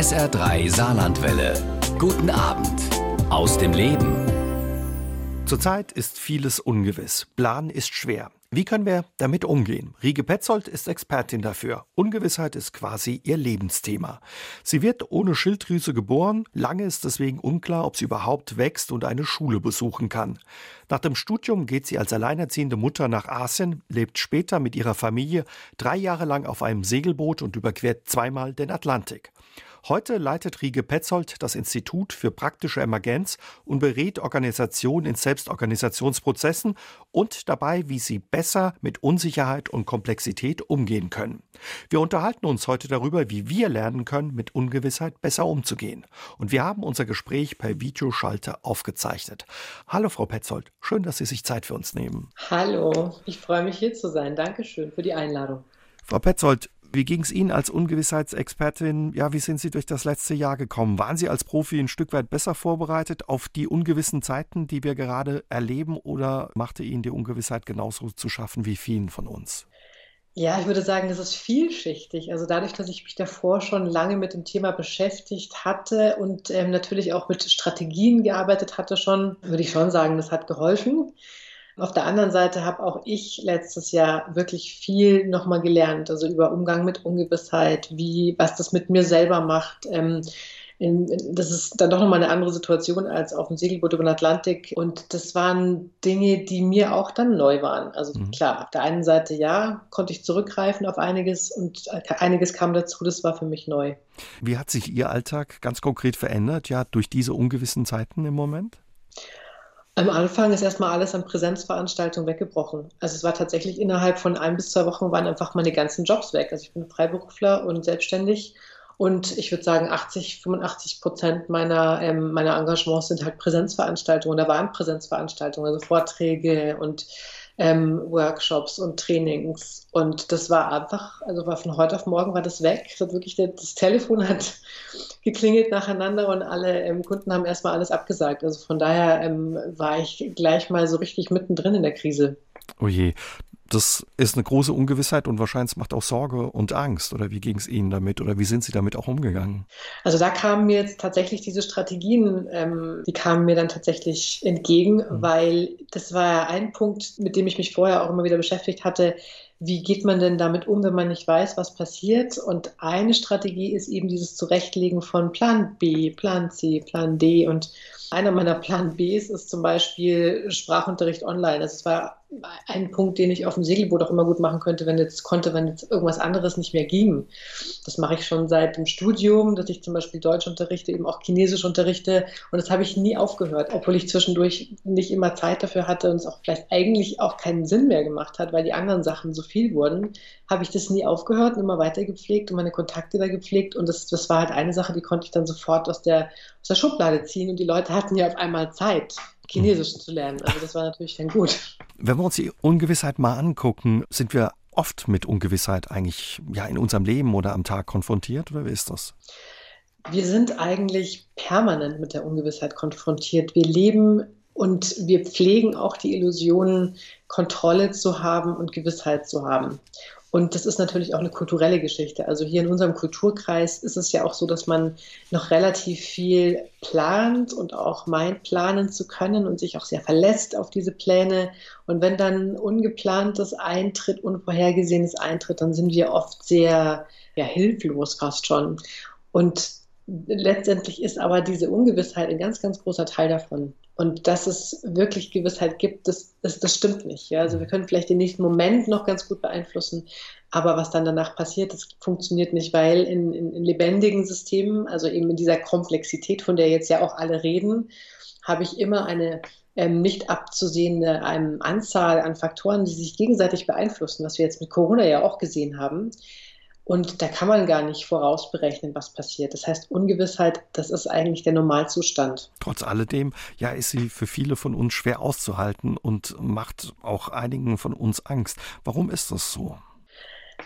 SR3 Saarlandwelle. Guten Abend aus dem Leben. Zurzeit ist vieles ungewiss. Plan ist schwer. Wie können wir damit umgehen? Rike Petzold ist Expertin dafür. Ungewissheit ist quasi ihr Lebensthema. Sie wird ohne Schilddrüse geboren. Lange ist deswegen unklar, ob sie überhaupt wächst und eine Schule besuchen kann. Nach dem Studium geht sie als alleinerziehende Mutter nach Asien, lebt später mit ihrer Familie drei Jahre lang auf einem Segelboot und überquert zweimal den Atlantik. Heute leitet Rike Petzold das Institut für praktische Emergenz und berät Organisationen in Selbstorganisationsprozessen und dabei, wie sie besser mit Unsicherheit und Komplexität umgehen können. Wir unterhalten uns heute darüber, wie wir lernen können, mit Ungewissheit besser umzugehen. Und wir haben unser Gespräch per Videoschalte aufgezeichnet. Hallo, Frau Petzold. Schön, dass Sie sich Zeit für uns nehmen. Hallo, ich freue mich hier zu sein. Dankeschön für die Einladung. Frau Petzold, wie ging es Ihnen als Ungewissheitsexpertin? Ja, wie sind Sie durch das letzte Jahr gekommen? Waren Sie als Profi ein Stück weit besser vorbereitet auf die ungewissen Zeiten, die wir gerade erleben, oder machte Ihnen die Ungewissheit genauso zu schaffen wie vielen von uns? Ja, ich würde sagen, das ist vielschichtig. Also dadurch, dass ich mich davor schon lange mit dem Thema beschäftigt hatte und ähm, natürlich auch mit Strategien gearbeitet hatte schon, würde ich schon sagen, das hat geholfen. Auf der anderen Seite habe auch ich letztes Jahr wirklich viel nochmal gelernt, also über Umgang mit Ungewissheit, wie, was das mit mir selber macht. Ähm, in, das ist dann doch nochmal eine andere Situation als auf dem Segelboot über den Atlantik. Und das waren Dinge, die mir auch dann neu waren. Also mhm. klar, auf der einen Seite ja, konnte ich zurückgreifen auf einiges und einiges kam dazu, das war für mich neu. Wie hat sich Ihr Alltag ganz konkret verändert, ja, durch diese ungewissen Zeiten im Moment? Am Anfang ist erstmal alles an Präsenzveranstaltungen weggebrochen. Also es war tatsächlich innerhalb von ein bis zwei Wochen waren einfach meine ganzen Jobs weg. Also ich bin Freiberufler und selbstständig und ich würde sagen, 80, 85 Prozent meiner, ähm, meiner Engagements sind halt Präsenzveranstaltungen. Da waren Präsenzveranstaltungen, also Vorträge und ähm, Workshops und Trainings. Und das war einfach, also war von heute auf morgen war das weg. Das, wirklich, das Telefon hat geklingelt nacheinander und alle ähm, Kunden haben erstmal alles abgesagt. Also von daher ähm, war ich gleich mal so richtig mittendrin in der Krise. Oh je, das ist eine große Ungewissheit und wahrscheinlich macht auch Sorge und Angst. Oder wie ging es Ihnen damit oder wie sind Sie damit auch umgegangen? Also da kamen mir jetzt tatsächlich diese Strategien, ähm, die kamen mir dann tatsächlich entgegen, mhm. weil das war ja ein Punkt, mit dem ich mich vorher auch immer wieder beschäftigt hatte. Wie geht man denn damit um, wenn man nicht weiß, was passiert? Und eine Strategie ist eben dieses Zurechtlegen von Plan B, Plan C, Plan D. Und einer meiner Plan Bs ist zum Beispiel Sprachunterricht online. Das war ein Punkt, den ich auf dem Segelboot auch immer gut machen könnte, wenn jetzt konnte, wenn jetzt irgendwas anderes nicht mehr ging. Das mache ich schon seit dem Studium, dass ich zum Beispiel Deutsch unterrichte, eben auch Chinesisch unterrichte und das habe ich nie aufgehört, obwohl ich zwischendurch nicht immer Zeit dafür hatte und es auch vielleicht eigentlich auch keinen Sinn mehr gemacht hat, weil die anderen Sachen so viel wurden, habe ich das nie aufgehört und immer weiter gepflegt und meine Kontakte da gepflegt und das, das war halt eine Sache, die konnte ich dann sofort aus der, aus der Schublade ziehen und die Leute hatten ja auf einmal Zeit. Chinesisch zu lernen. Also das war natürlich dann gut. Wenn wir uns die Ungewissheit mal angucken, sind wir oft mit Ungewissheit eigentlich ja in unserem Leben oder am Tag konfrontiert oder wie ist das? Wir sind eigentlich permanent mit der Ungewissheit konfrontiert. Wir leben und wir pflegen auch die Illusion, Kontrolle zu haben und Gewissheit zu haben. Und das ist natürlich auch eine kulturelle Geschichte. Also hier in unserem Kulturkreis ist es ja auch so, dass man noch relativ viel plant und auch meint, planen zu können und sich auch sehr verlässt auf diese Pläne. Und wenn dann ungeplantes eintritt, unvorhergesehenes eintritt, dann sind wir oft sehr ja, hilflos fast schon. Und letztendlich ist aber diese Ungewissheit ein ganz, ganz großer Teil davon. Und dass es wirklich Gewissheit gibt, das, das, das stimmt nicht. Ja? Also wir können vielleicht den nächsten Moment noch ganz gut beeinflussen, aber was dann danach passiert, das funktioniert nicht, weil in, in, in lebendigen Systemen, also eben in dieser Komplexität, von der jetzt ja auch alle reden, habe ich immer eine ähm, nicht abzusehende ähm, Anzahl an Faktoren, die sich gegenseitig beeinflussen, was wir jetzt mit Corona ja auch gesehen haben. Und da kann man gar nicht vorausberechnen, was passiert. Das heißt, Ungewissheit, das ist eigentlich der Normalzustand. Trotz alledem, ja, ist sie für viele von uns schwer auszuhalten und macht auch einigen von uns Angst. Warum ist das so?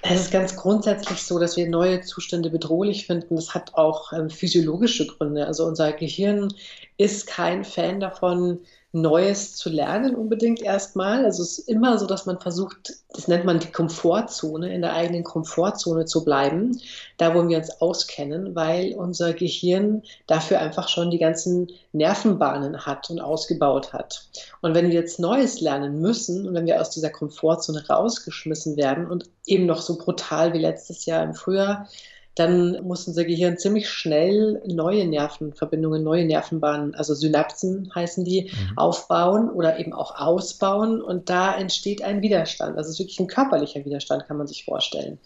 Es ist ganz grundsätzlich so, dass wir neue Zustände bedrohlich finden. Das hat auch ähm, physiologische Gründe. Also unser Gehirn ist kein Fan davon, Neues zu lernen unbedingt erstmal. Also es ist immer so, dass man versucht, das nennt man die Komfortzone, in der eigenen Komfortzone zu bleiben, da wo wir uns auskennen, weil unser Gehirn dafür einfach schon die ganzen Nervenbahnen hat und ausgebaut hat. Und wenn wir jetzt Neues lernen müssen und wenn wir aus dieser Komfortzone rausgeschmissen werden und eben noch so brutal wie letztes Jahr im Frühjahr, dann muss unser Gehirn ziemlich schnell neue Nervenverbindungen, neue Nervenbahnen, also Synapsen heißen die, mhm. aufbauen oder eben auch ausbauen. Und da entsteht ein Widerstand. Also es ist wirklich ein körperlicher Widerstand, kann man sich vorstellen.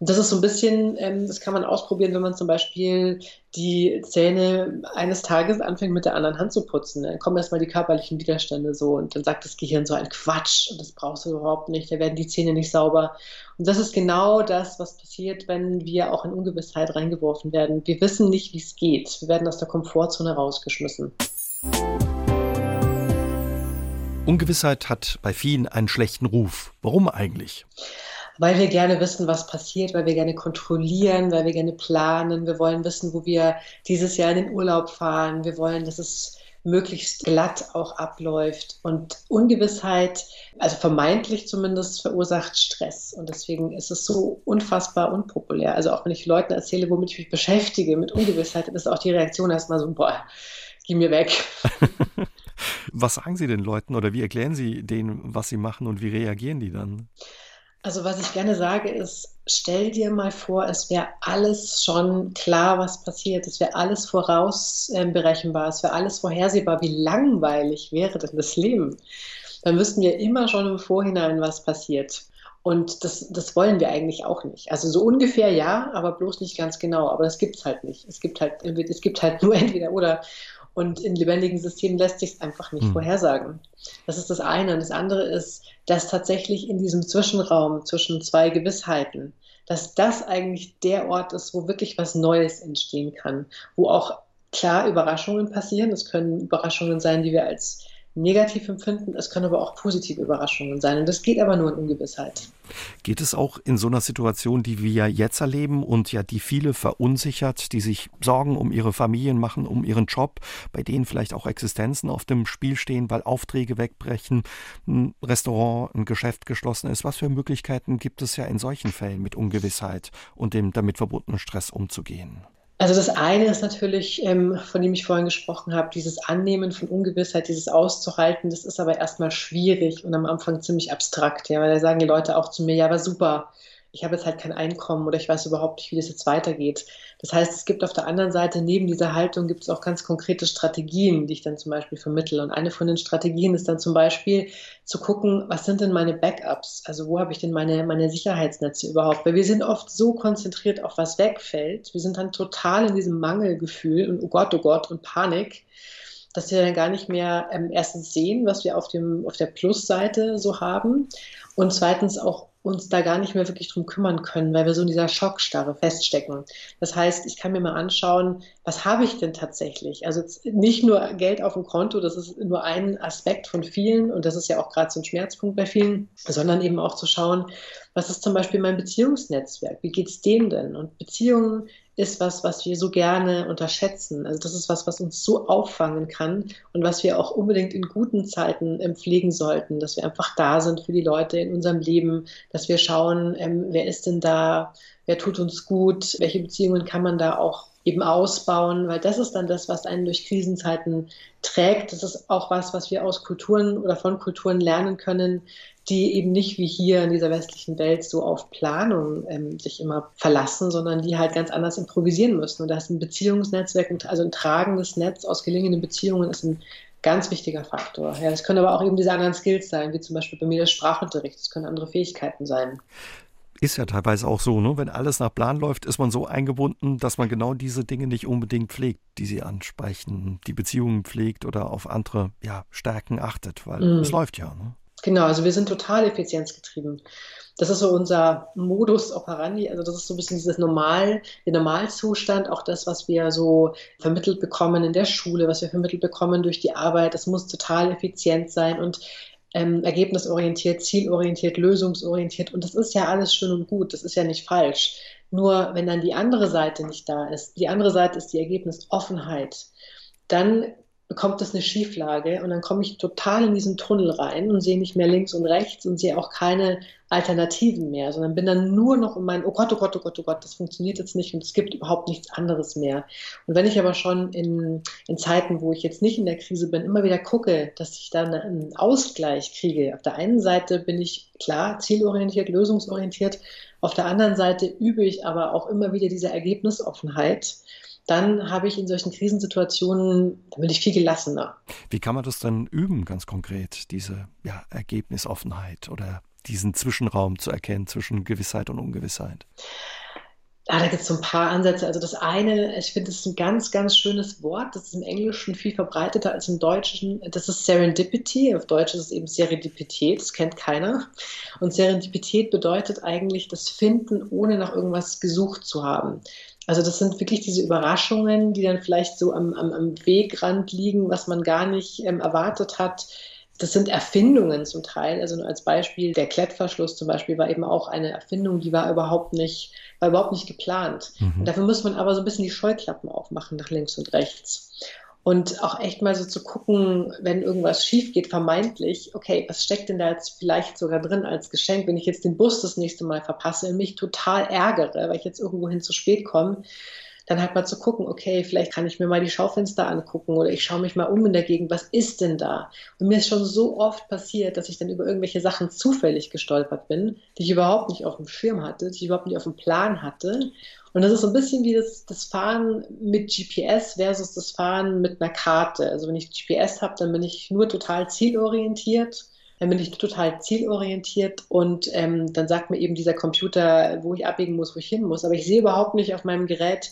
Das ist so ein bisschen, ähm, das kann man ausprobieren, wenn man zum Beispiel die Zähne eines Tages anfängt mit der anderen Hand zu putzen. Dann kommen erstmal die körperlichen Widerstände so und dann sagt das Gehirn so ein Quatsch und das brauchst du überhaupt nicht, da werden die Zähne nicht sauber. Und das ist genau das, was passiert, wenn wir auch in Ungewissheit reingeworfen werden. Wir wissen nicht, wie es geht. Wir werden aus der Komfortzone rausgeschmissen. Ungewissheit hat bei vielen einen schlechten Ruf. Warum eigentlich? Weil wir gerne wissen, was passiert, weil wir gerne kontrollieren, weil wir gerne planen. Wir wollen wissen, wo wir dieses Jahr in den Urlaub fahren. Wir wollen, dass es möglichst glatt auch abläuft. Und Ungewissheit, also vermeintlich zumindest, verursacht Stress. Und deswegen ist es so unfassbar unpopulär. Also auch wenn ich Leuten erzähle, womit ich mich beschäftige, mit Ungewissheit, ist auch die Reaktion erstmal so, boah, geh mir weg. was sagen Sie den Leuten oder wie erklären Sie denen, was Sie machen und wie reagieren die dann? Also was ich gerne sage ist, stell dir mal vor, es wäre alles schon klar, was passiert. Es wäre alles vorausberechenbar, es wäre alles vorhersehbar. Wie langweilig wäre denn das Leben? Dann wüssten wir immer schon im Vorhinein, was passiert. Und das, das wollen wir eigentlich auch nicht. Also so ungefähr ja, aber bloß nicht ganz genau. Aber das gibt es halt nicht. Es gibt halt, es gibt halt nur entweder oder. Und in lebendigen Systemen lässt sich es einfach nicht mhm. vorhersagen. Das ist das eine. Und das andere ist, dass tatsächlich in diesem Zwischenraum zwischen zwei Gewissheiten, dass das eigentlich der Ort ist, wo wirklich was Neues entstehen kann, wo auch klar Überraschungen passieren. Es können Überraschungen sein, die wir als negativ empfinden. Es können aber auch positive Überraschungen sein. Und das geht aber nur in Ungewissheit. Geht es auch in so einer Situation, die wir jetzt erleben und ja die viele verunsichert, die sich Sorgen um ihre Familien machen, um ihren Job, bei denen vielleicht auch Existenzen auf dem Spiel stehen, weil Aufträge wegbrechen, ein Restaurant, ein Geschäft geschlossen ist. Was für Möglichkeiten gibt es ja in solchen Fällen mit Ungewissheit und dem damit verbundenen Stress umzugehen? Also das eine ist natürlich, ähm, von dem ich vorhin gesprochen habe, dieses Annehmen von Ungewissheit, dieses auszuhalten, das ist aber erstmal schwierig und am Anfang ziemlich abstrakt, ja, weil da sagen die Leute auch zu mir, ja, aber super, ich habe jetzt halt kein Einkommen oder ich weiß überhaupt nicht, wie das jetzt weitergeht. Das heißt, es gibt auf der anderen Seite, neben dieser Haltung gibt es auch ganz konkrete Strategien, die ich dann zum Beispiel vermittle. Und eine von den Strategien ist dann zum Beispiel zu gucken, was sind denn meine Backups? Also wo habe ich denn meine, meine Sicherheitsnetze überhaupt? Weil wir sind oft so konzentriert auf was wegfällt. Wir sind dann total in diesem Mangelgefühl und oh Gott, oh Gott und Panik dass wir dann gar nicht mehr ähm, erstens sehen, was wir auf, dem, auf der Plusseite so haben und zweitens auch uns da gar nicht mehr wirklich drum kümmern können, weil wir so in dieser Schockstarre feststecken. Das heißt, ich kann mir mal anschauen, was habe ich denn tatsächlich? Also nicht nur Geld auf dem Konto, das ist nur ein Aspekt von vielen und das ist ja auch gerade so ein Schmerzpunkt bei vielen, sondern eben auch zu schauen, was ist zum Beispiel mein Beziehungsnetzwerk? Wie geht es dem denn? Und Beziehungen ist was, was wir so gerne unterschätzen. Also das ist was, was uns so auffangen kann und was wir auch unbedingt in guten Zeiten ähm, pflegen sollten, dass wir einfach da sind für die Leute in unserem Leben, dass wir schauen, ähm, wer ist denn da, wer tut uns gut, welche Beziehungen kann man da auch eben ausbauen, weil das ist dann das, was einen durch Krisenzeiten trägt. Das ist auch was, was wir aus Kulturen oder von Kulturen lernen können, die eben nicht wie hier in dieser westlichen Welt so auf Planung ähm, sich immer verlassen, sondern die halt ganz anders improvisieren müssen. Und da ist ein Beziehungsnetzwerk, also ein tragendes Netz aus gelingenden Beziehungen ist ein ganz wichtiger Faktor. Ja, das können aber auch eben diese anderen Skills sein, wie zum Beispiel bei mir der Sprachunterricht. Das können andere Fähigkeiten sein. Ist ja teilweise auch so, ne? wenn alles nach Plan läuft, ist man so eingebunden, dass man genau diese Dinge nicht unbedingt pflegt, die Sie ansprechen, die Beziehungen pflegt oder auf andere ja, Stärken achtet, weil mm. es läuft ja. Ne? Genau, also wir sind total effizienzgetrieben. Das ist so unser Modus operandi, also das ist so ein bisschen dieses Normal, der Normalzustand, auch das, was wir so vermittelt bekommen in der Schule, was wir vermittelt bekommen durch die Arbeit. Das muss total effizient sein und ähm, ergebnisorientiert, zielorientiert, lösungsorientiert. Und das ist ja alles schön und gut, das ist ja nicht falsch. Nur wenn dann die andere Seite nicht da ist, die andere Seite ist die Ergebnisoffenheit, dann bekommt das eine Schieflage und dann komme ich total in diesen Tunnel rein und sehe nicht mehr links und rechts und sehe auch keine Alternativen mehr, sondern bin dann nur noch um mein, oh Gott, oh Gott, oh Gott, oh Gott, das funktioniert jetzt nicht und es gibt überhaupt nichts anderes mehr. Und wenn ich aber schon in, in Zeiten, wo ich jetzt nicht in der Krise bin, immer wieder gucke, dass ich da einen Ausgleich kriege. Auf der einen Seite bin ich klar zielorientiert, lösungsorientiert, auf der anderen Seite übe ich aber auch immer wieder diese Ergebnisoffenheit dann habe ich in solchen Krisensituationen, da bin ich viel gelassener. Wie kann man das dann üben, ganz konkret, diese ja, Ergebnisoffenheit oder diesen Zwischenraum zu erkennen zwischen Gewissheit und Ungewissheit? Ja, da gibt es so ein paar Ansätze. Also das eine, ich finde, das ist ein ganz, ganz schönes Wort. Das ist im Englischen viel verbreiteter als im Deutschen. Das ist Serendipity. Auf Deutsch ist es eben Serendipität. Das kennt keiner. Und Serendipität bedeutet eigentlich das Finden, ohne nach irgendwas gesucht zu haben. Also das sind wirklich diese Überraschungen, die dann vielleicht so am, am, am Wegrand liegen, was man gar nicht ähm, erwartet hat. Das sind Erfindungen zum Teil. Also nur als Beispiel, der Klettverschluss zum Beispiel war eben auch eine Erfindung, die war überhaupt nicht, war überhaupt nicht geplant. Mhm. Und dafür muss man aber so ein bisschen die Scheuklappen aufmachen nach links und rechts. Und auch echt mal so zu gucken, wenn irgendwas schief geht, vermeintlich, okay, was steckt denn da jetzt vielleicht sogar drin als Geschenk, wenn ich jetzt den Bus das nächste Mal verpasse und mich total ärgere, weil ich jetzt irgendwohin zu spät komme, dann halt mal zu gucken, okay, vielleicht kann ich mir mal die Schaufenster angucken oder ich schaue mich mal um in der Gegend, was ist denn da? Und mir ist schon so oft passiert, dass ich dann über irgendwelche Sachen zufällig gestolpert bin, die ich überhaupt nicht auf dem Schirm hatte, die ich überhaupt nicht auf dem Plan hatte. Und das ist so ein bisschen wie das, das Fahren mit GPS versus das Fahren mit einer Karte. Also wenn ich GPS habe, dann bin ich nur total zielorientiert dann bin ich total zielorientiert und ähm, dann sagt mir eben dieser Computer, wo ich abbiegen muss, wo ich hin muss. Aber ich sehe überhaupt nicht auf meinem Gerät,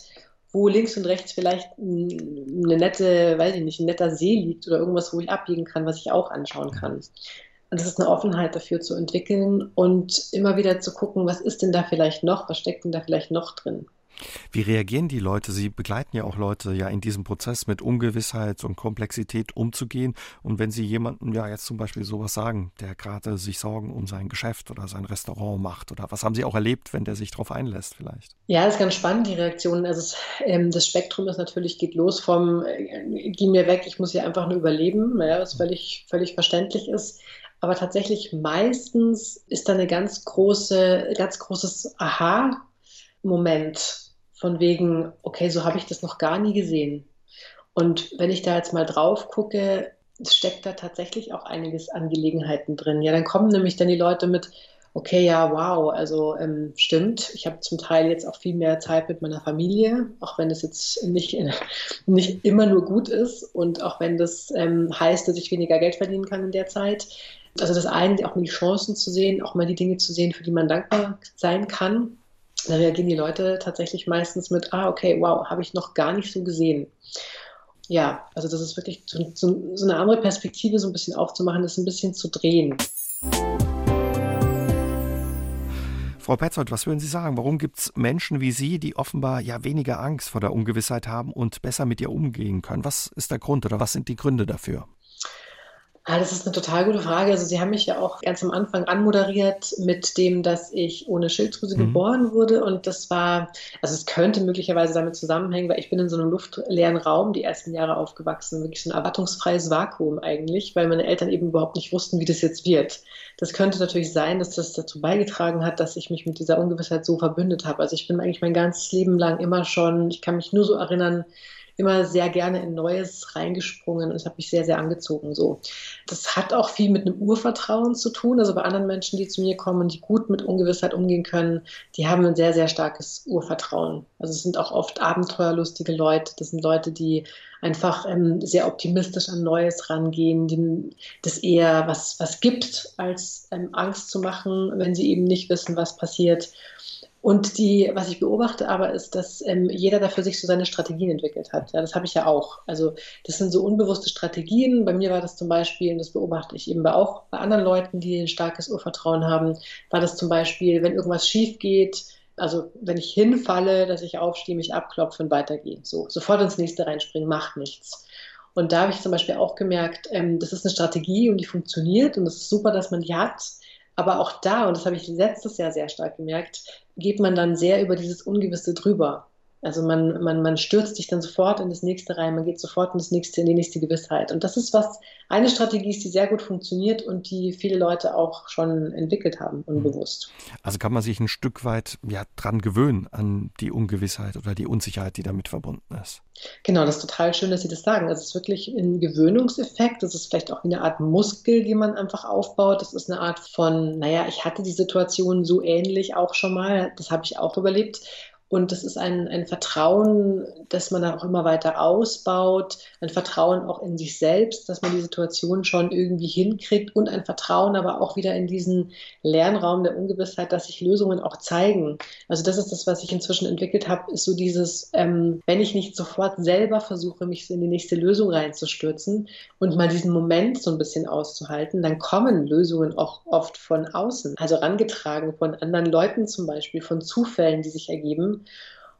wo links und rechts vielleicht eine nette, weiß ich nicht, ein netter See liegt oder irgendwas, wo ich abbiegen kann, was ich auch anschauen kann. Und das ist eine Offenheit dafür zu entwickeln und immer wieder zu gucken, was ist denn da vielleicht noch, was steckt denn da vielleicht noch drin. Wie reagieren die Leute? Sie begleiten ja auch Leute ja in diesem Prozess mit Ungewissheit und Komplexität umzugehen. Und wenn Sie jemandem ja jetzt zum Beispiel sowas sagen, der gerade sich Sorgen um sein Geschäft oder sein Restaurant macht oder was haben Sie auch erlebt, wenn der sich darauf einlässt vielleicht? Ja, das ist ganz spannend, die Reaktionen. Also es, ähm, das Spektrum ist natürlich, geht los vom äh, geh mir weg, ich muss hier einfach nur überleben, ja, was völlig, völlig verständlich ist. Aber tatsächlich meistens ist da eine ganz große, ganz großes Aha-Moment von wegen, okay, so habe ich das noch gar nie gesehen. Und wenn ich da jetzt mal drauf gucke, steckt da tatsächlich auch einiges an Gelegenheiten drin. Ja, dann kommen nämlich dann die Leute mit, okay, ja, wow, also ähm, stimmt, ich habe zum Teil jetzt auch viel mehr Zeit mit meiner Familie, auch wenn das jetzt nicht, nicht immer nur gut ist und auch wenn das ähm, heißt, dass ich weniger Geld verdienen kann in der Zeit. Also das eine, auch mal die Chancen zu sehen, auch mal die Dinge zu sehen, für die man dankbar sein kann da reagieren die Leute tatsächlich meistens mit, ah, okay, wow, habe ich noch gar nicht so gesehen. Ja, also das ist wirklich so, so, so eine andere Perspektive so ein bisschen aufzumachen, das ein bisschen zu drehen. Frau Petzold, was würden Sie sagen? Warum gibt es Menschen wie Sie, die offenbar ja weniger Angst vor der Ungewissheit haben und besser mit ihr umgehen können? Was ist der Grund oder was sind die Gründe dafür? Ah, das ist eine total gute Frage. Also Sie haben mich ja auch ganz am Anfang anmoderiert mit dem, dass ich ohne Schilddrüse mhm. geboren wurde. Und das war, also es könnte möglicherweise damit zusammenhängen, weil ich bin in so einem luftleeren Raum die ersten Jahre aufgewachsen. Wirklich so ein erwartungsfreies Vakuum eigentlich, weil meine Eltern eben überhaupt nicht wussten, wie das jetzt wird. Das könnte natürlich sein, dass das dazu beigetragen hat, dass ich mich mit dieser Ungewissheit so verbündet habe. Also ich bin eigentlich mein ganzes Leben lang immer schon, ich kann mich nur so erinnern, immer sehr gerne in Neues reingesprungen und es hat mich sehr, sehr angezogen. So. Das hat auch viel mit einem Urvertrauen zu tun. Also bei anderen Menschen, die zu mir kommen, die gut mit Ungewissheit umgehen können, die haben ein sehr, sehr starkes Urvertrauen. Also es sind auch oft abenteuerlustige Leute. Das sind Leute, die einfach ähm, sehr optimistisch an Neues rangehen, denen das eher was, was gibt, als ähm, Angst zu machen, wenn sie eben nicht wissen, was passiert. Und die, was ich beobachte aber, ist, dass ähm, jeder dafür sich so seine Strategien entwickelt hat. Ja, das habe ich ja auch. Also das sind so unbewusste Strategien. Bei mir war das zum Beispiel, und das beobachte ich eben auch bei anderen Leuten, die ein starkes Urvertrauen haben, war das zum Beispiel, wenn irgendwas schief geht, also wenn ich hinfalle, dass ich aufstehe, mich abklopfe und weitergehe. So, sofort ins nächste reinspringen, macht nichts. Und da habe ich zum Beispiel auch gemerkt, ähm, das ist eine Strategie und die funktioniert und es ist super, dass man die hat. Aber auch da, und das habe ich letztes Jahr sehr stark gemerkt, geht man dann sehr über dieses Ungewisse drüber. Also man, man, man stürzt sich dann sofort in das nächste rein, man geht sofort in das nächste, in die nächste Gewissheit. Und das ist was, eine Strategie ist, die sehr gut funktioniert und die viele Leute auch schon entwickelt haben, unbewusst. Also kann man sich ein Stück weit ja, dran gewöhnen an die Ungewissheit oder die Unsicherheit, die damit verbunden ist. Genau, das ist total schön, dass Sie das sagen. Es ist wirklich ein Gewöhnungseffekt. Das ist vielleicht auch eine Art Muskel, die man einfach aufbaut. Das ist eine Art von, naja, ich hatte die Situation so ähnlich auch schon mal. Das habe ich auch überlebt. Und das ist ein, ein Vertrauen, das man dann auch immer weiter ausbaut, ein Vertrauen auch in sich selbst, dass man die Situation schon irgendwie hinkriegt und ein Vertrauen aber auch wieder in diesen Lernraum der Ungewissheit, dass sich Lösungen auch zeigen. Also das ist das, was ich inzwischen entwickelt habe, ist so dieses, ähm, wenn ich nicht sofort selber versuche, mich in die nächste Lösung reinzustürzen und mal diesen Moment so ein bisschen auszuhalten, dann kommen Lösungen auch oft von außen, also rangetragen von anderen Leuten zum Beispiel, von Zufällen, die sich ergeben.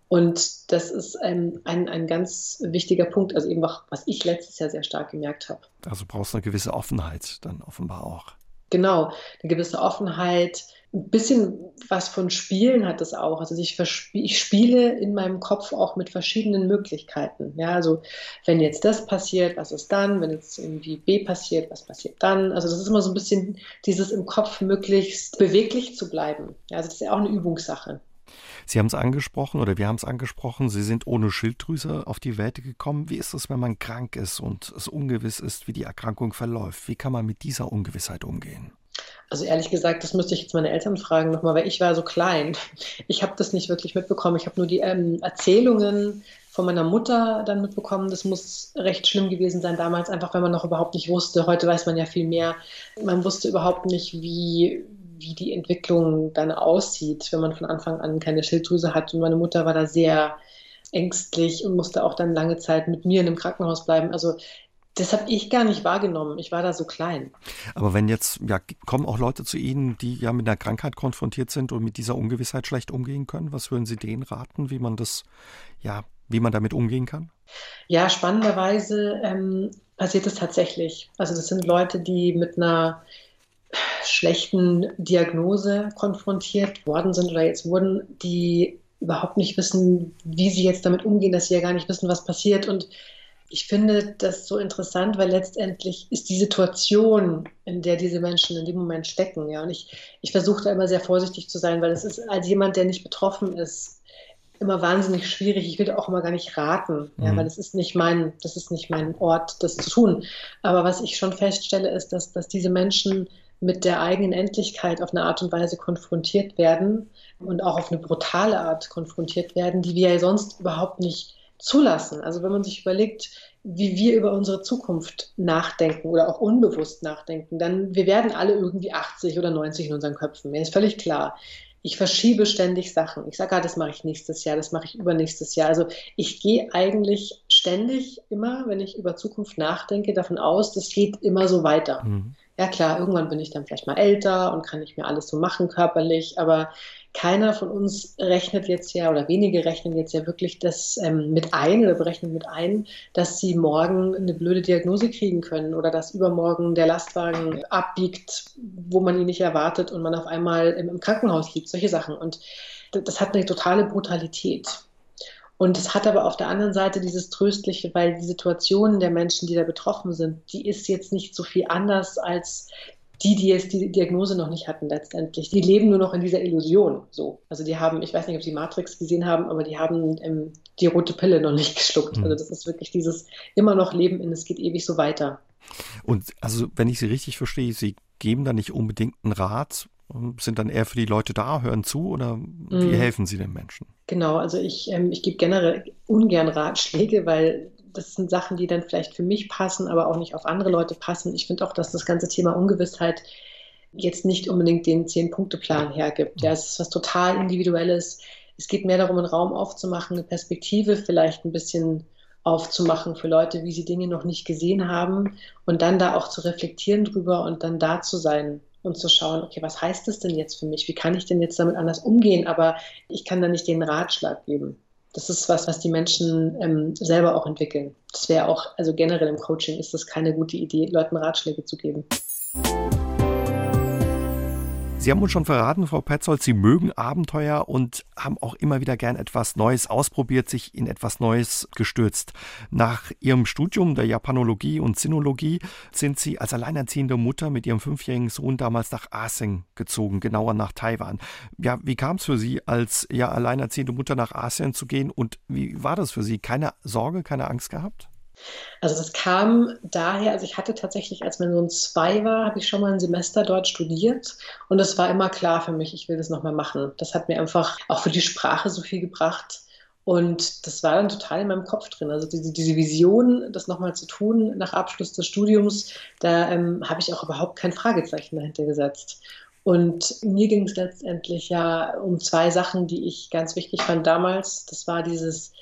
Und das ist ein, ein, ein ganz wichtiger Punkt, also eben auch, was ich letztes Jahr sehr stark gemerkt habe. Also brauchst du eine gewisse Offenheit dann offenbar auch. Genau, eine gewisse Offenheit, ein bisschen was von Spielen hat es auch. Also ich, ich, spiele in meinem Kopf auch mit verschiedenen Möglichkeiten. Ja, also wenn jetzt das passiert, was ist dann? Wenn jetzt irgendwie B passiert, was passiert dann? Also das ist immer so ein bisschen dieses im Kopf möglichst beweglich zu bleiben. Ja, also das ist ja auch eine Übungssache. Sie haben es angesprochen oder wir haben es angesprochen, Sie sind ohne Schilddrüse auf die Welt gekommen. Wie ist es, wenn man krank ist und es ungewiss ist, wie die Erkrankung verläuft? Wie kann man mit dieser Ungewissheit umgehen? Also ehrlich gesagt, das müsste ich jetzt meine Eltern fragen nochmal, weil ich war so klein. Ich habe das nicht wirklich mitbekommen. Ich habe nur die ähm, Erzählungen von meiner Mutter dann mitbekommen. Das muss recht schlimm gewesen sein damals, einfach weil man noch überhaupt nicht wusste. Heute weiß man ja viel mehr. Man wusste überhaupt nicht, wie, wie die Entwicklung dann aussieht, wenn man von Anfang an keine Schilddrüse hat. Und meine Mutter war da sehr ängstlich und musste auch dann lange Zeit mit mir in einem Krankenhaus bleiben. Also das habe ich gar nicht wahrgenommen. Ich war da so klein. Aber wenn jetzt, ja, kommen auch Leute zu Ihnen, die ja mit einer Krankheit konfrontiert sind und mit dieser Ungewissheit schlecht umgehen können, was würden Sie denen raten, wie man das, ja, wie man damit umgehen kann? Ja, spannenderweise ähm, passiert es tatsächlich. Also das sind Leute, die mit einer schlechten Diagnose konfrontiert worden sind oder jetzt wurden, die überhaupt nicht wissen, wie sie jetzt damit umgehen, dass sie ja gar nicht wissen, was passiert. Und ich finde das so interessant, weil letztendlich ist die Situation, in der diese Menschen in dem Moment stecken. Ja, und ich, ich versuche da immer sehr vorsichtig zu sein, weil es ist als jemand, der nicht betroffen ist, immer wahnsinnig schwierig. Ich will auch immer gar nicht raten, mhm. ja, weil das ist nicht mein, das ist nicht mein Ort, das zu tun. Aber was ich schon feststelle, ist, dass, dass diese Menschen mit der eigenen Endlichkeit auf eine Art und Weise konfrontiert werden und auch auf eine brutale Art konfrontiert werden, die wir ja sonst überhaupt nicht zulassen. Also wenn man sich überlegt, wie wir über unsere Zukunft nachdenken oder auch unbewusst nachdenken, dann wir werden alle irgendwie 80 oder 90 in unseren Köpfen. Mir ist völlig klar. Ich verschiebe ständig Sachen. Ich sage, ah, das mache ich nächstes Jahr, das mache ich übernächstes Jahr. Also ich gehe eigentlich ständig immer, wenn ich über Zukunft nachdenke, davon aus, das geht immer so weiter. Mhm ja klar, irgendwann bin ich dann vielleicht mal älter und kann nicht mehr alles so machen körperlich, aber keiner von uns rechnet jetzt ja oder wenige rechnen jetzt ja wirklich das ähm, mit ein oder berechnen mit ein, dass sie morgen eine blöde Diagnose kriegen können oder dass übermorgen der Lastwagen abbiegt, wo man ihn nicht erwartet und man auf einmal im, im Krankenhaus liegt, solche Sachen. Und das hat eine totale Brutalität. Und es hat aber auf der anderen Seite dieses Tröstliche, weil die Situation der Menschen, die da betroffen sind, die ist jetzt nicht so viel anders als die, die jetzt die Diagnose noch nicht hatten letztendlich. Die leben nur noch in dieser Illusion. So. Also die haben, ich weiß nicht, ob sie Matrix gesehen haben, aber die haben ähm, die rote Pille noch nicht geschluckt. Mhm. Also das ist wirklich dieses immer noch Leben in, es geht ewig so weiter. Und also, wenn ich Sie richtig verstehe, Sie geben da nicht unbedingt einen Rat, sind dann eher für die Leute da, hören zu oder wie mhm. helfen Sie den Menschen? Genau, also ich, ähm, ich gebe generell ungern Ratschläge, weil das sind Sachen, die dann vielleicht für mich passen, aber auch nicht auf andere Leute passen. Ich finde auch, dass das ganze Thema Ungewissheit jetzt nicht unbedingt den Zehn-Punkte-Plan hergibt. Ja, es ist was total Individuelles. Es geht mehr darum, einen Raum aufzumachen, eine Perspektive vielleicht ein bisschen aufzumachen für Leute, wie sie Dinge noch nicht gesehen haben und dann da auch zu reflektieren drüber und dann da zu sein und zu schauen, okay, was heißt das denn jetzt für mich? Wie kann ich denn jetzt damit anders umgehen? Aber ich kann da nicht den Ratschlag geben. Das ist was, was die Menschen ähm, selber auch entwickeln. Das wäre auch, also generell im Coaching ist das keine gute Idee, Leuten Ratschläge zu geben. Sie haben uns schon verraten, Frau Petzold, Sie mögen Abenteuer und haben auch immer wieder gern etwas Neues ausprobiert, sich in etwas Neues gestürzt. Nach Ihrem Studium der Japanologie und Sinologie sind Sie als alleinerziehende Mutter mit Ihrem fünfjährigen Sohn damals nach Asien gezogen, genauer nach Taiwan. Ja, wie kam es für Sie, als ja alleinerziehende Mutter nach Asien zu gehen und wie war das für Sie? Keine Sorge, keine Angst gehabt? Also das kam daher, also ich hatte tatsächlich, als mein Sohn zwei war, habe ich schon mal ein Semester dort studiert und es war immer klar für mich, ich will das nochmal machen. Das hat mir einfach auch für die Sprache so viel gebracht. Und das war dann total in meinem Kopf drin. Also diese, diese Vision, das nochmal zu tun nach Abschluss des Studiums, da ähm, habe ich auch überhaupt kein Fragezeichen dahinter gesetzt. Und mir ging es letztendlich ja um zwei Sachen, die ich ganz wichtig fand damals. Das war dieses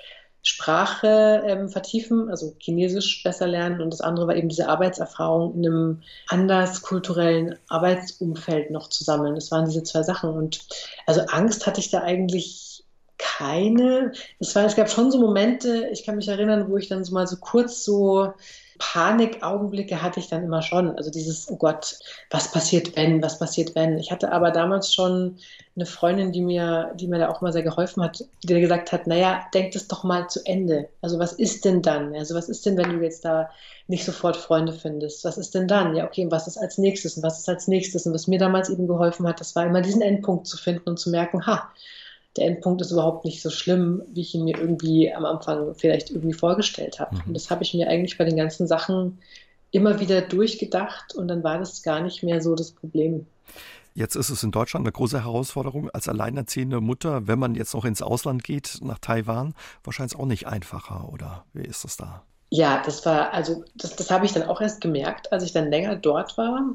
Sprache ähm, vertiefen, also Chinesisch besser lernen. Und das andere war eben diese Arbeitserfahrung in einem anders kulturellen Arbeitsumfeld noch zu sammeln. Das waren diese zwei Sachen. Und also Angst hatte ich da eigentlich keine. Es, war, es gab schon so Momente, ich kann mich erinnern, wo ich dann so mal so kurz so Panikaugenblicke hatte ich dann immer schon. Also dieses, oh Gott, was passiert wenn, was passiert wenn. Ich hatte aber damals schon eine Freundin, die mir, die mir da auch mal sehr geholfen hat, die gesagt hat, naja, denk das doch mal zu Ende. Also was ist denn dann? Also was ist denn, wenn du jetzt da nicht sofort Freunde findest? Was ist denn dann? Ja, okay, und was ist als nächstes? Und was ist als nächstes? Und was mir damals eben geholfen hat, das war immer diesen Endpunkt zu finden und zu merken, ha, der Endpunkt ist überhaupt nicht so schlimm, wie ich ihn mir irgendwie am Anfang vielleicht irgendwie vorgestellt habe. Mhm. Und das habe ich mir eigentlich bei den ganzen Sachen immer wieder durchgedacht und dann war das gar nicht mehr so das Problem. Jetzt ist es in Deutschland eine große Herausforderung als alleinerziehende Mutter, wenn man jetzt noch ins Ausland geht, nach Taiwan, wahrscheinlich auch nicht einfacher, oder wie ist das da? Ja, das war, also das, das habe ich dann auch erst gemerkt, als ich dann länger dort war,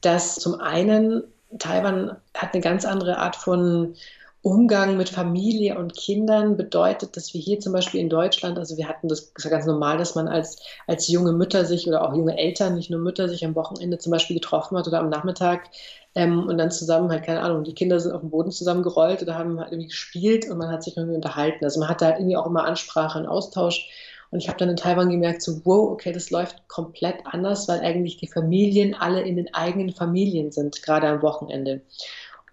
dass zum einen Taiwan hat eine ganz andere Art von Umgang mit Familie und Kindern bedeutet, dass wir hier zum Beispiel in Deutschland, also wir hatten das, ist ja ganz normal, dass man als, als junge Mütter sich oder auch junge Eltern, nicht nur Mütter, sich am Wochenende zum Beispiel getroffen hat oder am Nachmittag ähm, und dann zusammen halt, keine Ahnung, die Kinder sind auf dem Boden zusammengerollt oder haben halt irgendwie gespielt und man hat sich irgendwie unterhalten. Also man hatte halt irgendwie auch immer Ansprache und Austausch. Und ich habe dann in Taiwan gemerkt, so, wow, okay, das läuft komplett anders, weil eigentlich die Familien alle in den eigenen Familien sind, gerade am Wochenende.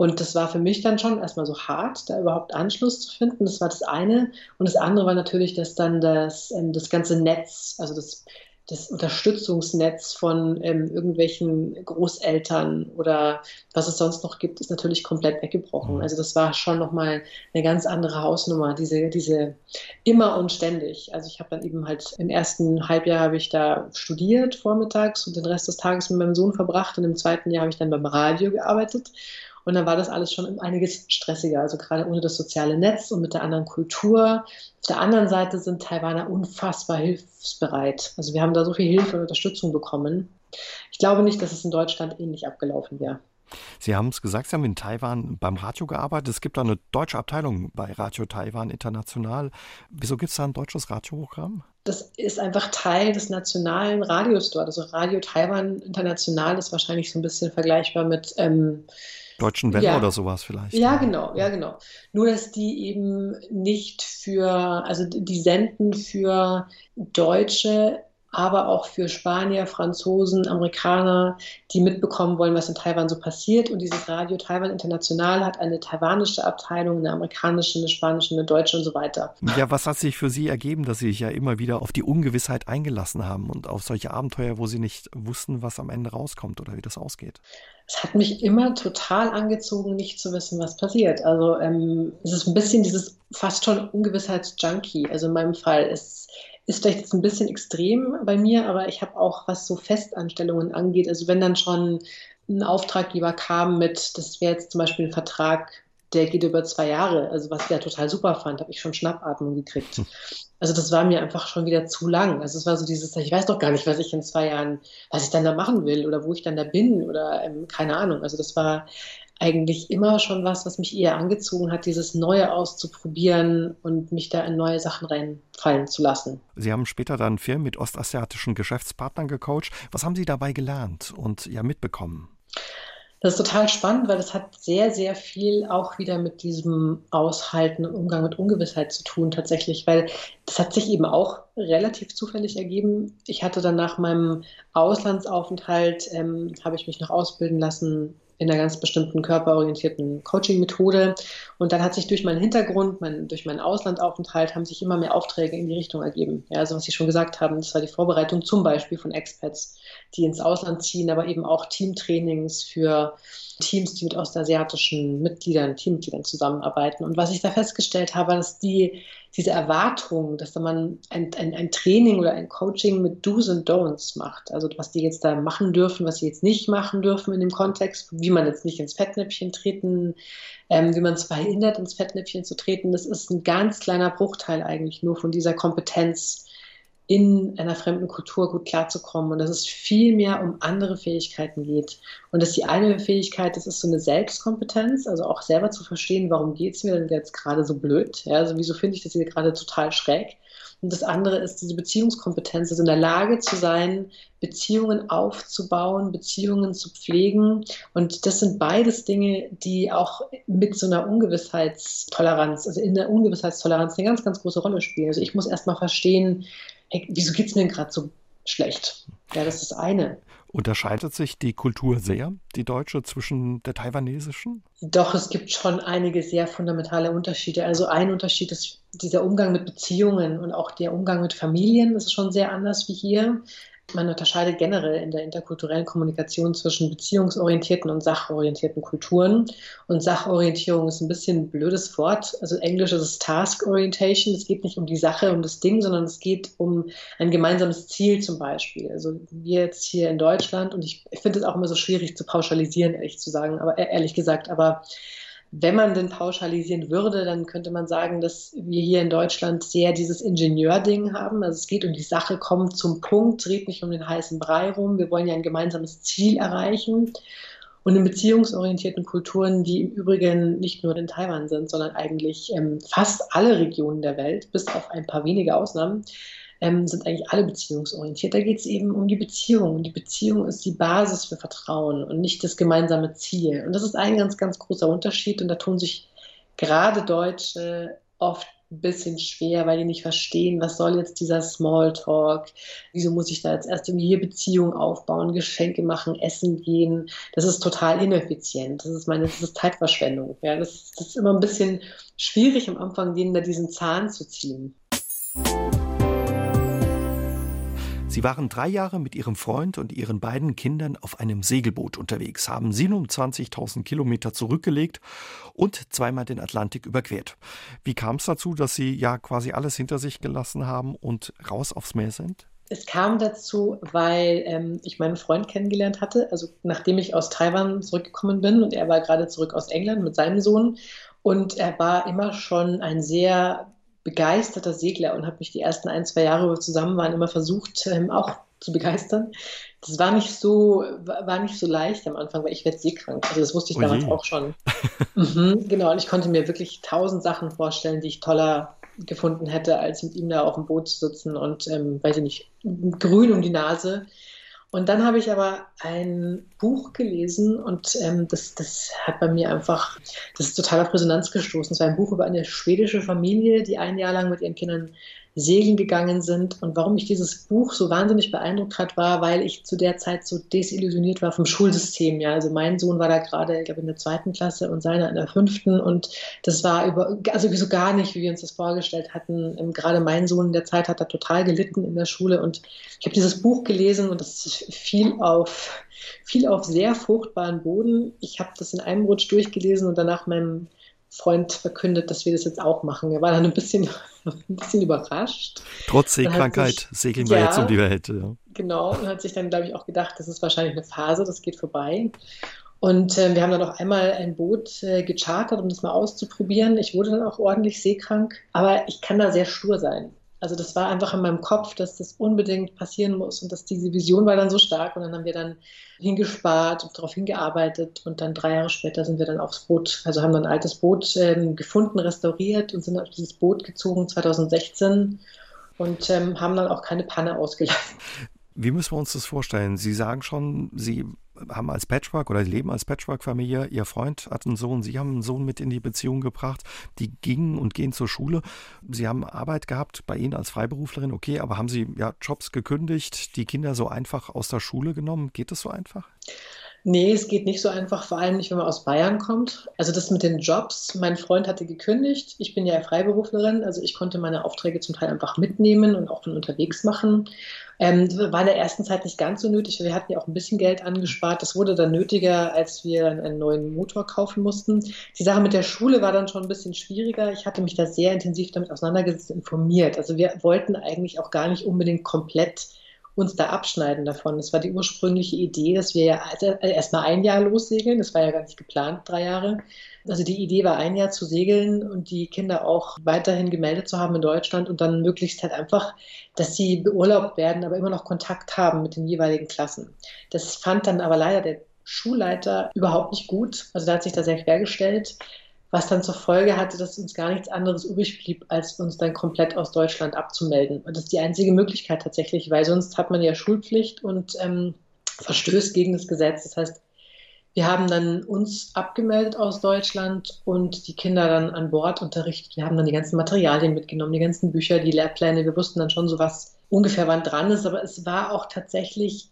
Und das war für mich dann schon erstmal so hart, da überhaupt Anschluss zu finden. Das war das eine. Und das andere war natürlich, dass dann das, ähm, das ganze Netz, also das, das Unterstützungsnetz von ähm, irgendwelchen Großeltern oder was es sonst noch gibt, ist natürlich komplett weggebrochen. Mhm. Also das war schon nochmal eine ganz andere Hausnummer, diese, diese immer und ständig. Also ich habe dann eben halt im ersten Halbjahr habe ich da studiert vormittags und den Rest des Tages mit meinem Sohn verbracht und im zweiten Jahr habe ich dann beim Radio gearbeitet. Und dann war das alles schon einiges stressiger, also gerade ohne das soziale Netz und mit der anderen Kultur. Auf der anderen Seite sind Taiwaner unfassbar hilfsbereit. Also wir haben da so viel Hilfe und Unterstützung bekommen. Ich glaube nicht, dass es in Deutschland ähnlich abgelaufen wäre. Sie haben es gesagt, Sie haben in Taiwan beim Radio gearbeitet. Es gibt da eine deutsche Abteilung bei Radio Taiwan International. Wieso gibt es da ein deutsches Radioprogramm? Das ist einfach Teil des nationalen Radios dort. Also Radio Taiwan International ist wahrscheinlich so ein bisschen vergleichbar mit ähm, Deutschen Welle ja. oder sowas vielleicht. Ja, genau, ja, genau. Nur, dass die eben nicht für, also die senden für Deutsche aber auch für Spanier, Franzosen, Amerikaner, die mitbekommen wollen, was in Taiwan so passiert. Und dieses Radio Taiwan International hat eine taiwanische Abteilung, eine amerikanische, eine spanische, eine deutsche und so weiter. Ja, was hat sich für Sie ergeben, dass Sie sich ja immer wieder auf die Ungewissheit eingelassen haben und auf solche Abenteuer, wo Sie nicht wussten, was am Ende rauskommt oder wie das ausgeht? Es hat mich immer total angezogen, nicht zu wissen, was passiert. Also ähm, es ist ein bisschen dieses fast schon Ungewissheitsjunkie. Also in meinem Fall ist ist vielleicht jetzt ein bisschen extrem bei mir, aber ich habe auch, was so Festanstellungen angeht, also wenn dann schon ein Auftraggeber kam mit, das wäre jetzt zum Beispiel ein Vertrag, der geht über zwei Jahre, also was ich ja total super fand, habe ich schon Schnappatmung gekriegt. Hm. Also das war mir einfach schon wieder zu lang. Also es war so dieses, ich weiß doch gar nicht, was ich in zwei Jahren, was ich dann da machen will oder wo ich dann da bin oder ähm, keine Ahnung. Also das war eigentlich immer schon was, was mich eher angezogen hat, dieses Neue auszuprobieren und mich da in neue Sachen reinfallen zu lassen. Sie haben später dann Firmen mit ostasiatischen Geschäftspartnern gecoacht. Was haben Sie dabei gelernt und ja mitbekommen? Das ist total spannend, weil das hat sehr, sehr viel auch wieder mit diesem Aushalten und Umgang mit Ungewissheit zu tun tatsächlich, weil das hat sich eben auch relativ zufällig ergeben. Ich hatte dann nach meinem Auslandsaufenthalt, ähm, habe ich mich noch ausbilden lassen in einer ganz bestimmten körperorientierten Coaching-Methode. Und dann hat sich durch meinen Hintergrund, mein, durch meinen Auslandaufenthalt, haben sich immer mehr Aufträge in die Richtung ergeben. Ja, also was Sie schon gesagt haben, das war die Vorbereitung zum Beispiel von Expats, die ins Ausland ziehen, aber eben auch Teamtrainings für Teams, die mit ostasiatischen Mitgliedern, Teammitgliedern zusammenarbeiten. Und was ich da festgestellt habe, dass die, diese Erwartung, dass man ein, ein, ein Training oder ein Coaching mit Do's und Don'ts macht, also was die jetzt da machen dürfen, was sie jetzt nicht machen dürfen in dem Kontext, wie man jetzt nicht ins Fettnäpfchen treten, ähm, wie man es verhindert, ins Fettnäpfchen zu treten, das ist ein ganz kleiner Bruchteil eigentlich nur von dieser Kompetenz, in einer fremden Kultur gut klarzukommen und dass es viel mehr um andere Fähigkeiten geht. Und dass die eine Fähigkeit, das ist so eine Selbstkompetenz, also auch selber zu verstehen, warum geht es mir denn jetzt gerade so blöd? Ja, also wieso finde ich das hier gerade total schräg? Und das andere ist diese Beziehungskompetenz, also in der Lage zu sein, Beziehungen aufzubauen, Beziehungen zu pflegen. Und das sind beides Dinge, die auch mit so einer Ungewissheitstoleranz, also in der Ungewissheitstoleranz eine ganz, ganz große Rolle spielen. Also ich muss erstmal verstehen, hey, wieso geht es mir gerade so schlecht? Ja, das ist das eine. Unterscheidet sich die Kultur sehr, die deutsche, zwischen der taiwanesischen? Doch, es gibt schon einige sehr fundamentale Unterschiede. Also ein Unterschied ist dieser Umgang mit Beziehungen und auch der Umgang mit Familien. Das ist schon sehr anders wie hier. Man unterscheidet generell in der interkulturellen Kommunikation zwischen beziehungsorientierten und sachorientierten Kulturen. Und Sachorientierung ist ein bisschen ein blödes Wort. Also Englisch ist es Task Orientation. Es geht nicht um die Sache, um das Ding, sondern es geht um ein gemeinsames Ziel zum Beispiel. Also wir jetzt hier in Deutschland, und ich, finde es auch immer so schwierig zu pauschalisieren, ehrlich zu sagen, aber äh, ehrlich gesagt, aber wenn man denn pauschalisieren würde, dann könnte man sagen, dass wir hier in Deutschland sehr dieses Ingenieurding haben. Also es geht um die Sache, kommt zum Punkt, dreht nicht um den heißen Brei rum. Wir wollen ja ein gemeinsames Ziel erreichen. Und in beziehungsorientierten Kulturen, die im Übrigen nicht nur in Taiwan sind, sondern eigentlich ähm, fast alle Regionen der Welt, bis auf ein paar wenige Ausnahmen, ähm, sind eigentlich alle beziehungsorientiert. Da geht es eben um die Beziehung. Die Beziehung ist die Basis für Vertrauen und nicht das gemeinsame Ziel. Und das ist ein ganz, ganz großer Unterschied. Und da tun sich gerade Deutsche oft ein bisschen schwer, weil die nicht verstehen, was soll jetzt dieser Smalltalk? Wieso muss ich da jetzt erst irgendwie hier Beziehungen aufbauen, Geschenke machen, essen gehen? Das ist total ineffizient. Das ist meine, das ist Zeitverschwendung. Ja, das, das ist immer ein bisschen schwierig am Anfang, denen da diesen Zahn zu ziehen. Sie waren drei Jahre mit ihrem Freund und ihren beiden Kindern auf einem Segelboot unterwegs, haben 27.000 Kilometer zurückgelegt und zweimal den Atlantik überquert. Wie kam es dazu, dass Sie ja quasi alles hinter sich gelassen haben und raus aufs Meer sind? Es kam dazu, weil ähm, ich meinen Freund kennengelernt hatte, also nachdem ich aus Taiwan zurückgekommen bin und er war gerade zurück aus England mit seinem Sohn. Und er war immer schon ein sehr begeisterter Segler und habe mich die ersten ein, zwei Jahre, wo wir zusammen waren, immer versucht, ähm, auch zu begeistern. Das war nicht so, war nicht so leicht am Anfang, weil ich werde seekrank. Also das wusste ich oh damals auch schon. mhm, genau, und ich konnte mir wirklich tausend Sachen vorstellen, die ich toller gefunden hätte, als mit ihm da auf dem Boot zu sitzen und, ähm, weiß ich nicht, grün um die Nase. Und dann habe ich aber ein Buch gelesen und ähm, das, das hat bei mir einfach, das ist total auf Resonanz gestoßen. Es war ein Buch über eine schwedische Familie, die ein Jahr lang mit ihren Kindern segeln gegangen sind. Und warum mich dieses Buch so wahnsinnig beeindruckt hat, war, weil ich zu der Zeit so desillusioniert war vom Schulsystem. Ja, also mein Sohn war da gerade, ich glaube, in der zweiten Klasse und seiner in der fünften. Und das war über, also so gar nicht, wie wir uns das vorgestellt hatten. Ähm, gerade mein Sohn in der Zeit hat da total gelitten in der Schule. Und ich habe dieses Buch gelesen und das fiel auf, fiel auf sehr fruchtbaren Boden. Ich habe das in einem Rutsch durchgelesen und danach meinem Freund verkündet, dass wir das jetzt auch machen. Er war dann ein bisschen, ein bisschen überrascht. Trotz Seekrankheit sich, segeln wir ja, jetzt um die Welt. Ja. Genau, und hat sich dann, glaube ich, auch gedacht, das ist wahrscheinlich eine Phase, das geht vorbei. Und äh, wir haben dann auch einmal ein Boot äh, gechartert, um das mal auszuprobieren. Ich wurde dann auch ordentlich seekrank, aber ich kann da sehr stur sein. Also das war einfach in meinem Kopf, dass das unbedingt passieren muss und dass diese Vision war dann so stark und dann haben wir dann hingespart und darauf hingearbeitet und dann drei Jahre später sind wir dann aufs Boot, also haben dann ein altes Boot ähm, gefunden, restauriert und sind auf dieses Boot gezogen 2016 und ähm, haben dann auch keine Panne ausgelassen. Wie müssen wir uns das vorstellen? Sie sagen schon, Sie haben als Patchwork oder leben als Patchwork-Familie. Ihr Freund hat einen Sohn, Sie haben einen Sohn mit in die Beziehung gebracht. Die gingen und gehen zur Schule. Sie haben Arbeit gehabt bei Ihnen als Freiberuflerin, okay, aber haben Sie ja Jobs gekündigt, die Kinder so einfach aus der Schule genommen? Geht das so einfach? Nee, es geht nicht so einfach, vor allem nicht, wenn man aus Bayern kommt. Also das mit den Jobs, mein Freund hatte gekündigt. Ich bin ja Freiberuflerin, also ich konnte meine Aufträge zum Teil einfach mitnehmen und auch von unterwegs machen. Ähm, war in der ersten Zeit nicht ganz so nötig. Wir hatten ja auch ein bisschen Geld angespart. Das wurde dann nötiger, als wir einen neuen Motor kaufen mussten. Die Sache mit der Schule war dann schon ein bisschen schwieriger. Ich hatte mich da sehr intensiv damit auseinandergesetzt, informiert. Also wir wollten eigentlich auch gar nicht unbedingt komplett uns da abschneiden davon. Das war die ursprüngliche Idee, dass wir ja also erstmal ein Jahr lossegeln. Das war ja gar nicht geplant, drei Jahre. Also die Idee war ein Jahr zu segeln und die Kinder auch weiterhin gemeldet zu haben in Deutschland und dann möglichst halt einfach, dass sie beurlaubt werden, aber immer noch Kontakt haben mit den jeweiligen Klassen. Das fand dann aber leider der Schulleiter überhaupt nicht gut. Also der hat sich da sehr quergestellt was dann zur Folge hatte, dass uns gar nichts anderes übrig blieb, als uns dann komplett aus Deutschland abzumelden. Und das ist die einzige Möglichkeit tatsächlich, weil sonst hat man ja Schulpflicht und ähm, verstößt gegen das Gesetz. Das heißt, wir haben dann uns abgemeldet aus Deutschland und die Kinder dann an Bord unterrichtet. Wir haben dann die ganzen Materialien mitgenommen, die ganzen Bücher, die Lehrpläne. Wir wussten dann schon so was ungefähr wann dran ist, aber es war auch tatsächlich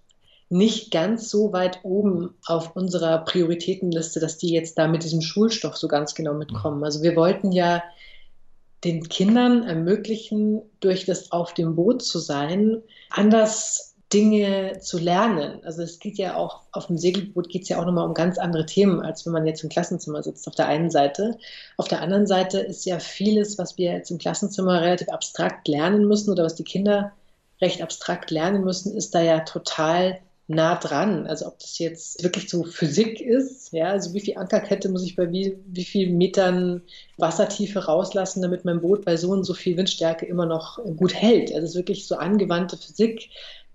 nicht ganz so weit oben auf unserer Prioritätenliste, dass die jetzt da mit diesem Schulstoff so ganz genau mitkommen. Also wir wollten ja den Kindern ermöglichen, durch das auf dem Boot zu sein, anders Dinge zu lernen. Also es geht ja auch, auf dem Segelboot geht es ja auch nochmal um ganz andere Themen, als wenn man jetzt im Klassenzimmer sitzt, auf der einen Seite. Auf der anderen Seite ist ja vieles, was wir jetzt im Klassenzimmer relativ abstrakt lernen müssen oder was die Kinder recht abstrakt lernen müssen, ist da ja total nah dran. Also ob das jetzt wirklich so Physik ist, ja, also wie viel Ankerkette muss ich bei wie, wie vielen Metern Wassertiefe rauslassen, damit mein Boot bei so und so viel Windstärke immer noch gut hält. Also es ist wirklich so angewandte Physik,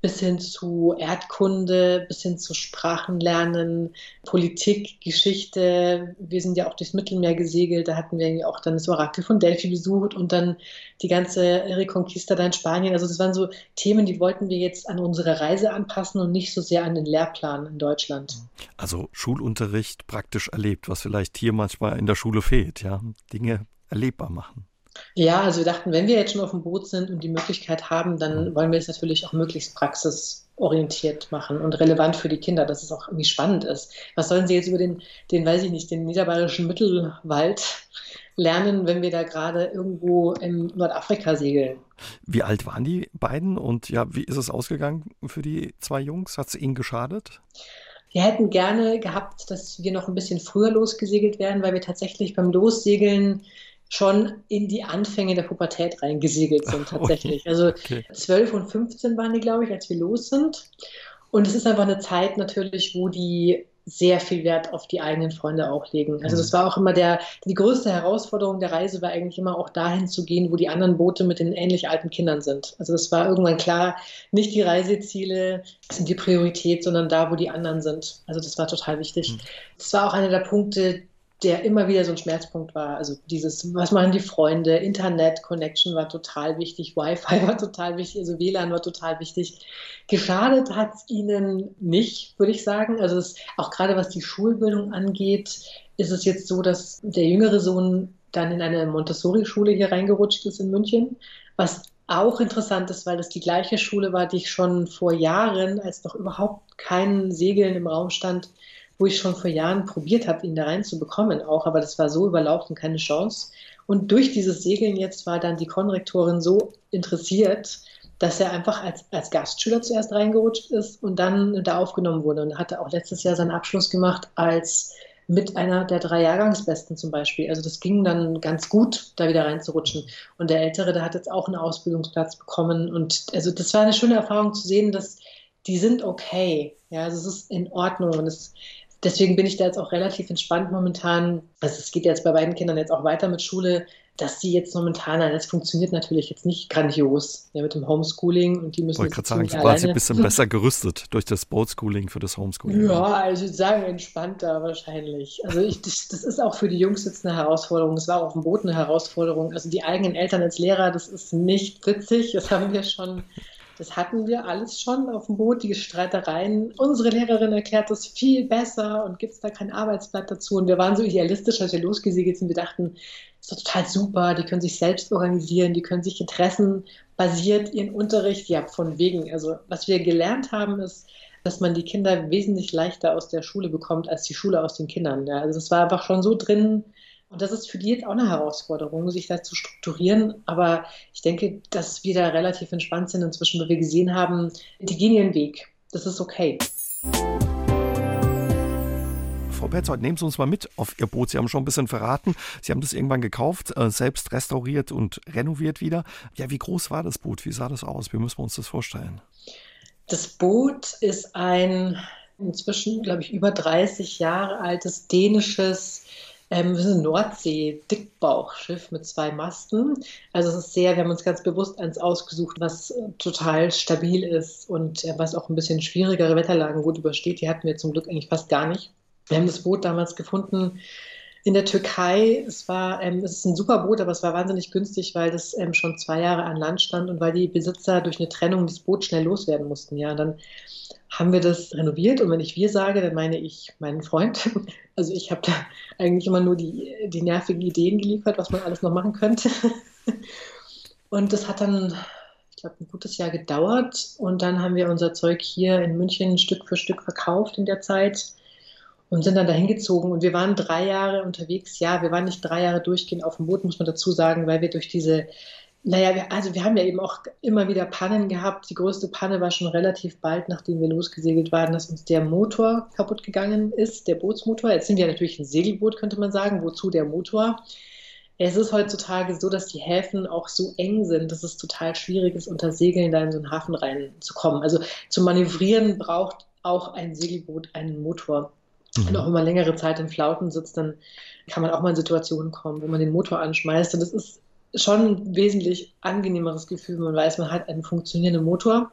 bis hin zu Erdkunde, bis hin zu Sprachenlernen, Politik, Geschichte. Wir sind ja auch durchs Mittelmeer gesegelt, da hatten wir ja auch dann das Orakel von Delphi besucht und dann die ganze Reconquista da in Spanien. Also das waren so Themen, die wollten wir jetzt an unsere Reise anpassen und nicht so sehr an den Lehrplan in Deutschland. Also Schulunterricht praktisch erlebt, was vielleicht hier manchmal in der Schule fehlt, ja, Dinge erlebbar machen. Ja, also wir dachten, wenn wir jetzt schon auf dem Boot sind und die Möglichkeit haben, dann wollen wir es natürlich auch möglichst praxisorientiert machen und relevant für die Kinder, dass es auch irgendwie spannend ist. Was sollen sie jetzt über den, den weiß ich nicht, den niederbayerischen Mittelwald lernen, wenn wir da gerade irgendwo in Nordafrika segeln? Wie alt waren die beiden und ja, wie ist es ausgegangen für die zwei Jungs? Hat es ihnen geschadet? Wir hätten gerne gehabt, dass wir noch ein bisschen früher losgesegelt wären, weil wir tatsächlich beim Lossegeln schon in die Anfänge der Pubertät reingesegelt sind tatsächlich. Okay. Also okay. 12 und 15 waren die, glaube ich, als wir los sind. Und es ist einfach eine Zeit natürlich, wo die sehr viel Wert auf die eigenen Freunde auch legen. Also das mhm. war auch immer der, die größte Herausforderung der Reise war eigentlich immer auch dahin zu gehen, wo die anderen Boote mit den ähnlich alten Kindern sind. Also das war irgendwann klar, nicht die Reiseziele sind die Priorität, sondern da, wo die anderen sind. Also das war total wichtig. Mhm. Das war auch einer der Punkte, der immer wieder so ein Schmerzpunkt war. Also dieses, was machen die Freunde, Internet, Connection war total wichtig, Wi-Fi war total wichtig, also WLAN war total wichtig. Geschadet hat es ihnen nicht, würde ich sagen. Also es, auch gerade was die Schulbildung angeht, ist es jetzt so, dass der jüngere Sohn dann in eine Montessori-Schule hier reingerutscht ist in München, was auch interessant ist, weil das die gleiche Schule war, die ich schon vor Jahren, als noch überhaupt kein Segeln im Raum stand, wo ich schon vor Jahren probiert habe, ihn da reinzubekommen auch, aber das war so überlaufen, keine Chance. Und durch dieses Segeln jetzt war dann die Konrektorin so interessiert, dass er einfach als, als Gastschüler zuerst reingerutscht ist und dann da aufgenommen wurde und hatte auch letztes Jahr seinen Abschluss gemacht als mit einer der drei Jahrgangsbesten zum Beispiel. Also das ging dann ganz gut, da wieder reinzurutschen. Und der Ältere, der hat jetzt auch einen Ausbildungsplatz bekommen. Und also das war eine schöne Erfahrung zu sehen, dass die sind okay. Ja, also es ist in Ordnung. Und es, deswegen bin ich da jetzt auch relativ entspannt momentan. Also es geht jetzt bei beiden Kindern jetzt auch weiter mit Schule, dass sie jetzt momentan, das funktioniert natürlich jetzt nicht grandios ja, mit dem Homeschooling und die müssen. Ich wollte gerade sagen, du warst ein bisschen besser gerüstet durch das Boatschooling für das Homeschooling. Ja, also ich würde sagen, entspannter wahrscheinlich. Also ich, das, das, ist auch für die Jungs jetzt eine Herausforderung. Das war auch auf dem Boot eine Herausforderung. Also die eigenen Eltern als Lehrer, das ist nicht witzig. Das haben wir schon das hatten wir alles schon auf dem Boot, die Streitereien. Unsere Lehrerin erklärt das viel besser und gibt es da kein Arbeitsblatt dazu. Und wir waren so idealistisch, als wir losgesegelt sind. Wir dachten, ist doch total super, die können sich selbst organisieren, die können sich interessenbasiert ihren Unterricht, ja, von wegen. Also was wir gelernt haben, ist, dass man die Kinder wesentlich leichter aus der Schule bekommt, als die Schule aus den Kindern. Ja. Also es war einfach schon so drin, und das ist für die jetzt auch eine Herausforderung, sich da zu strukturieren. Aber ich denke, dass wir da relativ entspannt sind inzwischen, weil wir gesehen haben, die gehen ihren Weg. Das ist okay. Frau Petzold, nehmen Sie uns mal mit auf Ihr Boot. Sie haben schon ein bisschen verraten. Sie haben das irgendwann gekauft, äh, selbst restauriert und renoviert wieder. Ja, wie groß war das Boot? Wie sah das aus? Wie müssen wir uns das vorstellen? Das Boot ist ein inzwischen, glaube ich, über 30 Jahre altes dänisches ähm, das ist ein Nordsee-Dickbauchschiff mit zwei Masten. Also es ist sehr, wir haben uns ganz bewusst eins ausgesucht, was äh, total stabil ist und äh, was auch ein bisschen schwierigere Wetterlagen gut übersteht. Die hatten wir zum Glück eigentlich fast gar nicht. Wir haben das Boot damals gefunden in der Türkei. Es war, ähm, es ist ein super Boot, aber es war wahnsinnig günstig, weil das ähm, schon zwei Jahre an Land stand und weil die Besitzer durch eine Trennung das Boot schnell loswerden mussten. Ja, und dann haben wir das renoviert und wenn ich wir sage, dann meine ich meinen Freund. Also ich habe da eigentlich immer nur die, die nervigen Ideen geliefert, was man alles noch machen könnte. Und das hat dann, ich glaube, ein gutes Jahr gedauert und dann haben wir unser Zeug hier in München Stück für Stück verkauft in der Zeit und sind dann dahin gezogen. Und wir waren drei Jahre unterwegs. Ja, wir waren nicht drei Jahre durchgehend auf dem Boot, muss man dazu sagen, weil wir durch diese, naja, wir, also wir haben ja eben auch immer wieder Pannen gehabt. Die größte Panne war schon relativ bald, nachdem wir losgesegelt waren, dass uns der Motor kaputt gegangen ist, der Bootsmotor. Jetzt sind wir natürlich ein Segelboot, könnte man sagen. Wozu der Motor? Es ist heutzutage so, dass die Häfen auch so eng sind, dass es total schwierig ist, unter Segeln da in so einen Hafen reinzukommen. Also zum Manövrieren braucht auch ein Segelboot einen Motor mhm. und auch immer längere Zeit in Flauten sitzt, dann kann man auch mal in Situationen kommen, wo man den Motor anschmeißt. Und das ist schon ein wesentlich angenehmeres Gefühl, wenn man weiß, man hat einen funktionierenden Motor.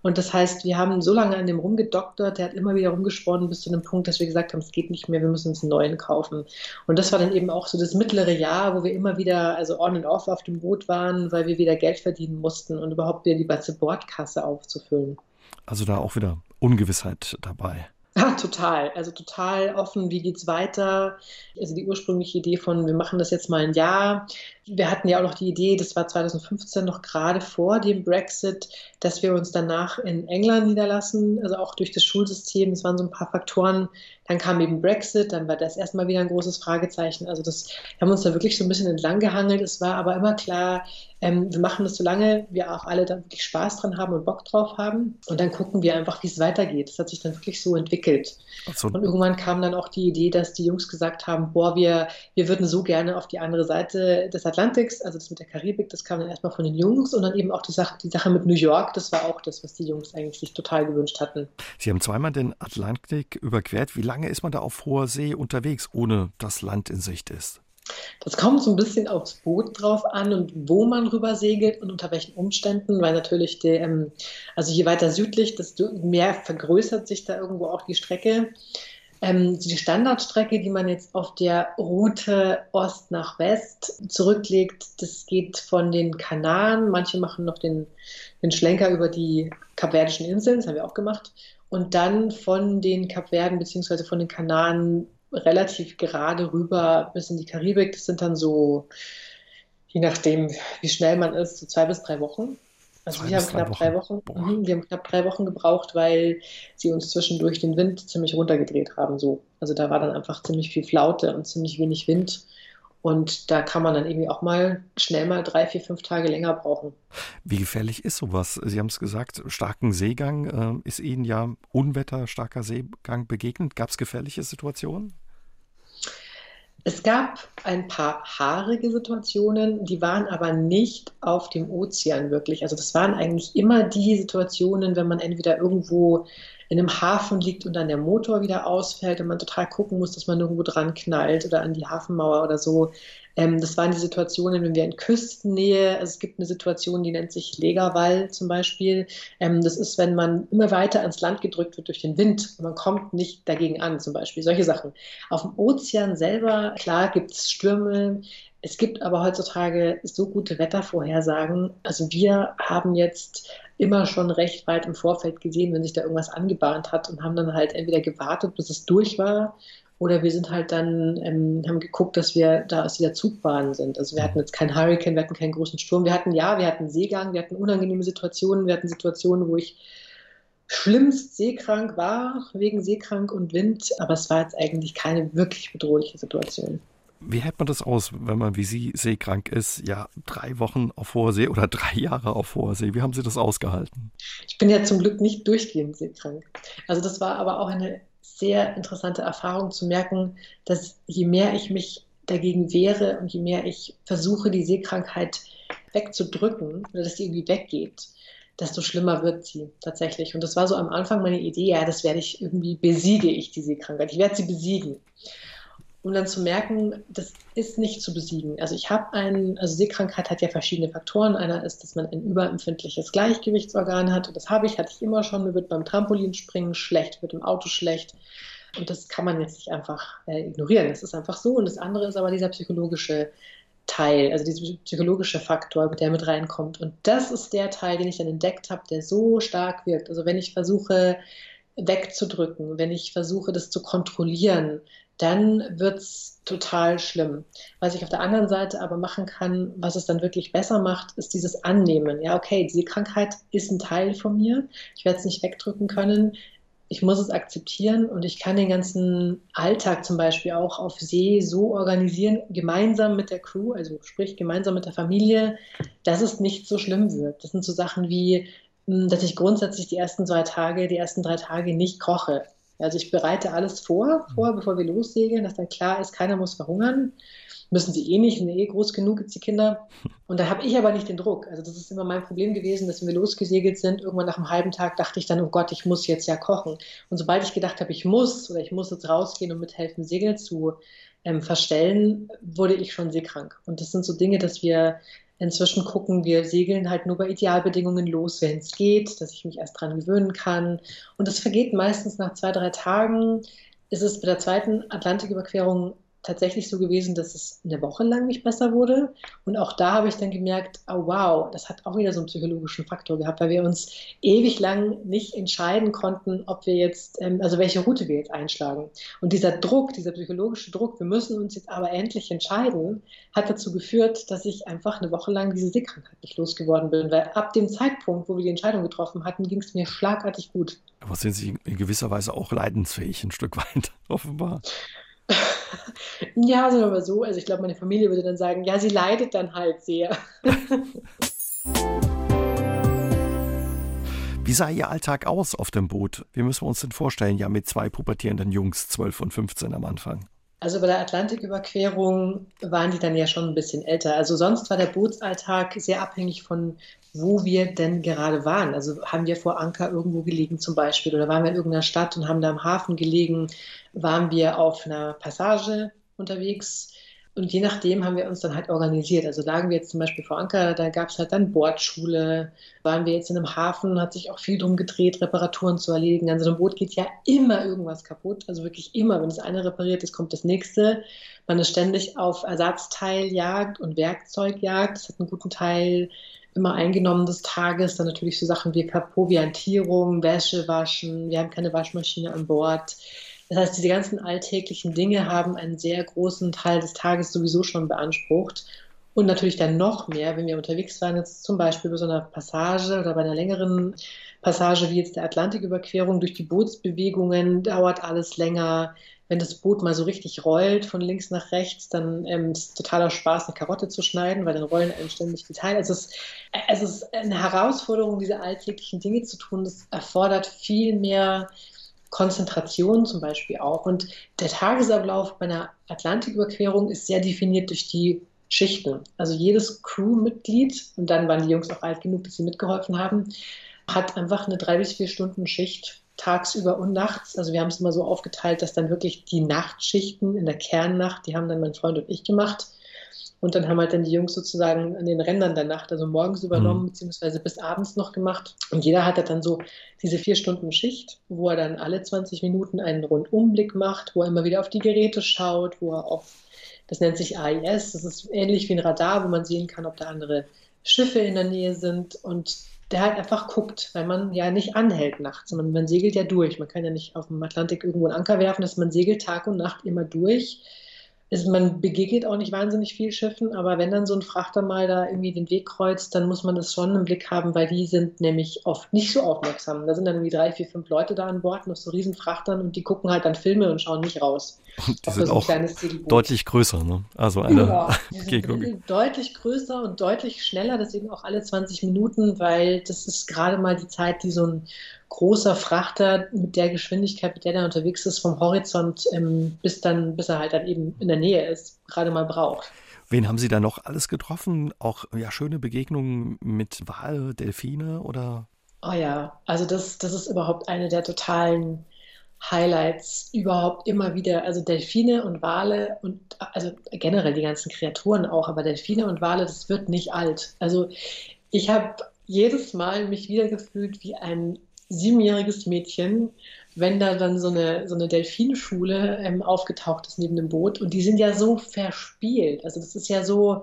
Und das heißt, wir haben so lange an dem rumgedoktert, der hat immer wieder rumgesponnen bis zu dem Punkt, dass wir gesagt haben, es geht nicht mehr, wir müssen uns einen neuen kaufen. Und das war dann eben auch so das mittlere Jahr, wo wir immer wieder, also on and off auf dem Boot waren, weil wir wieder Geld verdienen mussten und überhaupt wieder die ganze Bordkasse aufzufüllen. Also da auch wieder Ungewissheit dabei. Ja, total. Also total offen, wie geht's weiter? Also die ursprüngliche Idee von, wir machen das jetzt mal ein Jahr. Wir hatten ja auch noch die Idee, das war 2015 noch gerade vor dem Brexit, dass wir uns danach in England niederlassen, also auch durch das Schulsystem. Es waren so ein paar Faktoren. Dann kam eben Brexit, dann war das erstmal wieder ein großes Fragezeichen. Also das, wir haben uns da wirklich so ein bisschen entlang gehangelt. Es war aber immer klar, ähm, wir machen das so lange wir auch alle da wirklich Spaß dran haben und Bock drauf haben. Und dann gucken wir einfach, wie es weitergeht. Das hat sich dann wirklich so entwickelt. So. Und irgendwann kam dann auch die Idee, dass die Jungs gesagt haben, boah, wir, wir würden so gerne auf die andere Seite des Atlantiks, also das mit der Karibik, das kam dann erstmal von den Jungs und dann eben auch die Sache, die Sache mit New York, das war auch das, was die Jungs eigentlich sich total gewünscht hatten. Sie haben zweimal den Atlantik überquert. Wie lange ist man da auf hoher See unterwegs, ohne dass Land in Sicht ist? Das kommt so ein bisschen aufs Boot drauf an und wo man rüber segelt und unter welchen Umständen, weil natürlich, der, ähm, also je weiter südlich, desto mehr vergrößert sich da irgendwo auch die Strecke. Ähm, die Standardstrecke, die man jetzt auf der Route Ost nach West zurücklegt, das geht von den Kanaren. Manche machen noch den, den Schlenker über die Kapverdischen Inseln, das haben wir auch gemacht. Und dann von den Kapverden bzw. von den Kanaren relativ gerade rüber bis in die Karibik. Das sind dann so, je nachdem, wie schnell man ist, so zwei bis drei Wochen. Also wir haben knapp drei Wochen. Drei Wochen mhm, wir haben knapp drei Wochen gebraucht, weil sie uns zwischendurch den Wind ziemlich runtergedreht haben. So. Also da war dann einfach ziemlich viel Flaute und ziemlich wenig Wind. Und da kann man dann irgendwie auch mal schnell mal drei, vier, fünf Tage länger brauchen. Wie gefährlich ist sowas? Sie haben es gesagt, starken Seegang. Äh, ist Ihnen ja Unwetter, starker Seegang begegnet? Gab es gefährliche Situationen? Es gab ein paar haarige Situationen, die waren aber nicht auf dem Ozean wirklich. Also das waren eigentlich immer die Situationen, wenn man entweder irgendwo in einem Hafen liegt und dann der Motor wieder ausfällt und man total gucken muss, dass man irgendwo dran knallt oder an die Hafenmauer oder so. Ähm, das waren die Situationen, wenn wir in Küstennähe, also es gibt eine Situation, die nennt sich Legerwall zum Beispiel. Ähm, das ist, wenn man immer weiter ans Land gedrückt wird durch den Wind und man kommt nicht dagegen an, zum Beispiel. Solche Sachen. Auf dem Ozean selber, klar, gibt es Stürme, es gibt aber heutzutage so gute Wettervorhersagen. Also wir haben jetzt immer schon recht weit im Vorfeld gesehen, wenn sich da irgendwas angebahnt hat und haben dann halt entweder gewartet, bis es durch war Oder wir sind halt dann, ähm, haben geguckt, dass wir da aus dieser Zugbahn sind. Also wir hatten jetzt keinen Hurricane, wir hatten keinen großen Sturm. Wir hatten, ja, wir hatten Seegang, wir hatten unangenehme Situationen, wir hatten Situationen, wo ich schlimmst seekrank war, wegen Seekrank und Wind. Aber es war jetzt eigentlich keine wirklich bedrohliche Situation. Wie hält man das aus, wenn man wie Sie seekrank ist? Ja, drei Wochen auf hoher See oder drei Jahre auf hoher See. Wie haben Sie das ausgehalten? Ich bin ja zum Glück nicht durchgehend seekrank. Also das war aber auch eine sehr interessante Erfahrung zu merken, dass je mehr ich mich dagegen wehre und je mehr ich versuche, die Seekrankheit wegzudrücken oder dass sie irgendwie weggeht, desto schlimmer wird sie tatsächlich. Und das war so am Anfang meine Idee, ja, das werde ich irgendwie, besiege ich die Seekrankheit. Ich werde sie besiegen um dann zu merken, das ist nicht zu besiegen. Also ich habe einen, also Seekrankheit hat ja verschiedene Faktoren. Einer ist, dass man ein überempfindliches Gleichgewichtsorgan hat. Und das habe ich, hatte ich immer schon. Mir wird beim Trampolinspringen schlecht, wird im Auto schlecht. Und das kann man jetzt nicht einfach äh, ignorieren. Das ist einfach so. Und das andere ist aber dieser psychologische Teil, also dieser psychologische Faktor, der mit reinkommt. Und das ist der Teil, den ich dann entdeckt habe, der so stark wirkt. Also wenn ich versuche, wegzudrücken, wenn ich versuche, das zu kontrollieren, dann wird es total schlimm. Was ich auf der anderen Seite aber machen kann, was es dann wirklich besser macht, ist dieses Annehmen. Ja, okay, diese Krankheit ist ein Teil von mir. Ich werde es nicht wegdrücken können. Ich muss es akzeptieren und ich kann den ganzen Alltag zum Beispiel auch auf See so organisieren, gemeinsam mit der Crew, also sprich gemeinsam mit der Familie, dass es nicht so schlimm wird. Das sind so Sachen wie, hm, dass ich grundsätzlich die ersten zwei Tage, die ersten drei Tage nicht koche. Also ich bereite alles vor, vor, bevor wir lossegeln, dass dann klar ist, keiner muss verhungern. Müssen sie eh nicht, sind eh groß genug, jetzt die Kinder. Und da habe ich aber nicht den Druck. Also das ist immer mein Problem gewesen, dass wenn wir losgesegelt sind, irgendwann nach einem halben Tag dachte ich dann, oh Gott, ich muss jetzt ja kochen. Und sobald ich gedacht habe, ich muss oder ich muss jetzt rausgehen und mithelfen, Segel zu ähm, verstellen, wurde ich schon seekrank. Und das sind so Dinge, dass wir Inzwischen gucken wir segeln halt nur bei Idealbedingungen los, wenn es geht, dass ich mich erst dran gewöhnen kann. Und das vergeht meistens nach zwei, drei Tagen. Ist es bei der zweiten Atlantiküberquerung tatsächlich so gewesen, dass es eine Woche lang nicht besser wurde. Und auch da habe ich dann gemerkt, oh wow, das hat auch wieder so einen psychologischen Faktor gehabt, weil wir uns ewig lang nicht entscheiden konnten, ob wir jetzt, ähm, also welche Route wir jetzt einschlagen. Und dieser Druck, dieser psychologische Druck, wir müssen uns jetzt aber endlich entscheiden, hat dazu geführt, dass ich einfach eine Woche lang diese Seekrankheit nicht losgeworden bin. Weil ab dem Zeitpunkt, wo wir die Entscheidung getroffen hatten, ging es mir schlagartig gut. Aber sind Sie in gewisser Weise auch leidensfähig, ein Stück weit, offenbar? ja, wir mal so. Also ich glaube, meine Familie würde dann sagen, ja, sie leidet dann halt sehr. Wie sah Ihr Alltag aus auf dem Boot? Wie müssen wir uns denn vorstellen, ja, mit zwei pubertierenden Jungs, 12 und 15 am Anfang? Also bei der Atlantiküberquerung waren die dann ja schon ein bisschen älter. Also sonst war der Bootsalltag sehr abhängig von, wo wir denn gerade waren. Also haben wir vor Anker irgendwo gelegen zum Beispiel oder waren wir in irgendeiner Stadt und haben da am Hafen gelegen, waren wir auf einer Passage unterwegs und je nachdem haben wir uns dann halt organisiert. Also lagen wir jetzt zum Beispiel vor Anker, da gab es halt dann Bordschule. Waren wir jetzt in einem Hafen, hat sich auch viel drum gedreht, Reparaturen zu erledigen. An so einem Boot geht ja immer irgendwas kaputt. Also wirklich immer. Wenn das eine repariert ist, kommt das nächste. Man ist ständig auf Ersatzteiljagd und Werkzeugjagd. Das hat einen guten Teil immer eingenommen des Tages. Dann natürlich so Sachen wie Proviantierung, Wäsche waschen. Wir haben keine Waschmaschine an Bord. Das heißt, diese ganzen alltäglichen Dinge haben einen sehr großen Teil des Tages sowieso schon beansprucht. Und natürlich dann noch mehr, wenn wir unterwegs waren, jetzt zum Beispiel bei so einer Passage oder bei einer längeren Passage wie jetzt der Atlantiküberquerung durch die Bootsbewegungen, dauert alles länger. Wenn das Boot mal so richtig rollt von links nach rechts, dann ähm, ist es totaler Spaß, eine Karotte zu schneiden, weil dann rollen einem ständig die Teile. Also es, es ist eine Herausforderung, diese alltäglichen Dinge zu tun. Das erfordert viel mehr Konzentration zum Beispiel auch. Und der Tagesablauf bei einer Atlantiküberquerung ist sehr definiert durch die Schichten. Also jedes Crewmitglied, und dann waren die Jungs auch alt genug, dass sie mitgeholfen haben, hat einfach eine drei bis vier Stunden Schicht tagsüber und nachts. Also wir haben es immer so aufgeteilt, dass dann wirklich die Nachtschichten in der Kernnacht, die haben dann mein Freund und ich gemacht. Und dann haben halt dann die Jungs sozusagen an den Rändern der Nacht, also morgens übernommen, mhm. beziehungsweise bis abends noch gemacht. Und jeder hatte dann so diese vier Stunden Schicht, wo er dann alle 20 Minuten einen Rundumblick macht, wo er immer wieder auf die Geräte schaut, wo er auf, das nennt sich AIS, das ist ähnlich wie ein Radar, wo man sehen kann, ob der andere Schiffe in der Nähe sind und der halt einfach guckt, weil man ja nicht anhält nachts. Man, man segelt ja durch. Man kann ja nicht auf dem Atlantik irgendwo einen Anker werfen, dass man segelt Tag und Nacht immer durch ist, man begegnet auch nicht wahnsinnig viel Schiffen, aber wenn dann so ein Frachter mal da irgendwie den Weg kreuzt, dann muss man das schon im Blick haben, weil die sind nämlich oft nicht so aufmerksam. Da sind dann irgendwie drei, vier, fünf Leute da an Bord, noch so Riesenfrachtern und die gucken halt dann Filme und schauen nicht raus. Und die sind auch deutlich größer, ne? Also eine ja. Deutlich größer und deutlich schneller, deswegen auch alle 20 Minuten, weil das ist gerade mal die Zeit, die so ein großer Frachter mit der Geschwindigkeit, mit der er unterwegs ist, vom Horizont ähm, bis dann, bis er halt dann eben in der Nähe ist, gerade mal braucht. Wen haben Sie da noch alles getroffen? Auch ja schöne Begegnungen mit Wal, Delfine oder? Oh ja, also das, das ist überhaupt eine der totalen Highlights überhaupt immer wieder. Also Delfine und Wale und also generell die ganzen Kreaturen auch, aber Delfine und Wale, das wird nicht alt. Also ich habe jedes Mal mich wieder gefühlt wie ein siebenjähriges Mädchen, wenn da dann so eine, so eine Delfinschule ähm, aufgetaucht ist neben dem Boot. Und die sind ja so verspielt. Also das ist ja so,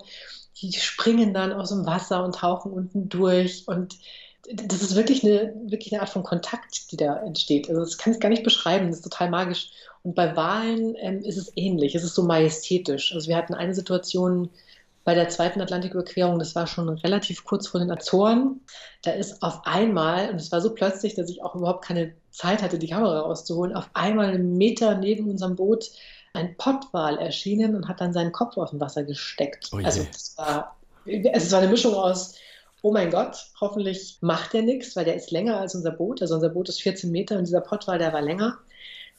die springen dann aus dem Wasser und tauchen unten durch. Und das ist wirklich eine, wirklich eine Art von Kontakt, die da entsteht. Also das kann ich gar nicht beschreiben. Das ist total magisch. Und bei Wahlen ähm, ist es ähnlich. Es ist so majestätisch. Also wir hatten eine Situation, bei der zweiten Atlantiküberquerung, das war schon relativ kurz vor den Azoren, da ist auf einmal, und es war so plötzlich, dass ich auch überhaupt keine Zeit hatte, die Kamera rauszuholen, auf einmal einen Meter neben unserem Boot ein Pottwal erschienen und hat dann seinen Kopf auf dem Wasser gesteckt. Oh also das war, es war eine Mischung aus, oh mein Gott, hoffentlich macht der nichts, weil der ist länger als unser Boot. Also unser Boot ist 14 Meter und dieser Pottwal, der war länger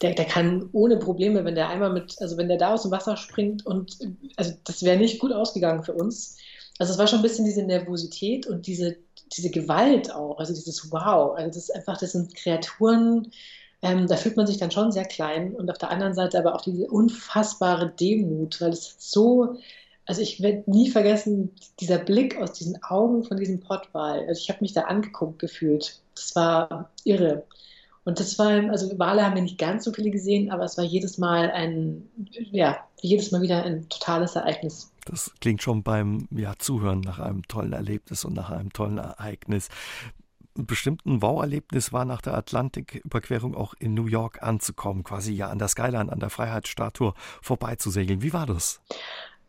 der, der kann ohne Probleme, wenn der einmal mit, also wenn der da aus dem Wasser springt und also das wäre nicht gut ausgegangen für uns. Also es war schon ein bisschen diese Nervosität und diese, diese Gewalt auch, also dieses Wow. Also das ist einfach, das sind Kreaturen, ähm, da fühlt man sich dann schon sehr klein und auf der anderen Seite aber auch diese unfassbare Demut, weil es so, also ich werde nie vergessen, dieser Blick aus diesen Augen von diesem Pottwal. Also ich habe mich da angeguckt gefühlt. Das war irre. Und das war, also Wale haben wir nicht ganz so viele gesehen, aber es war jedes Mal ein, ja, jedes Mal wieder ein totales Ereignis. Das klingt schon beim ja, Zuhören nach einem tollen Erlebnis und nach einem tollen Ereignis. Bestimmt ein Wow-Erlebnis war nach der Atlantiküberquerung auch in New York anzukommen, quasi ja an der Skyline, an der Freiheitsstatue vorbeizusegeln. Wie war das?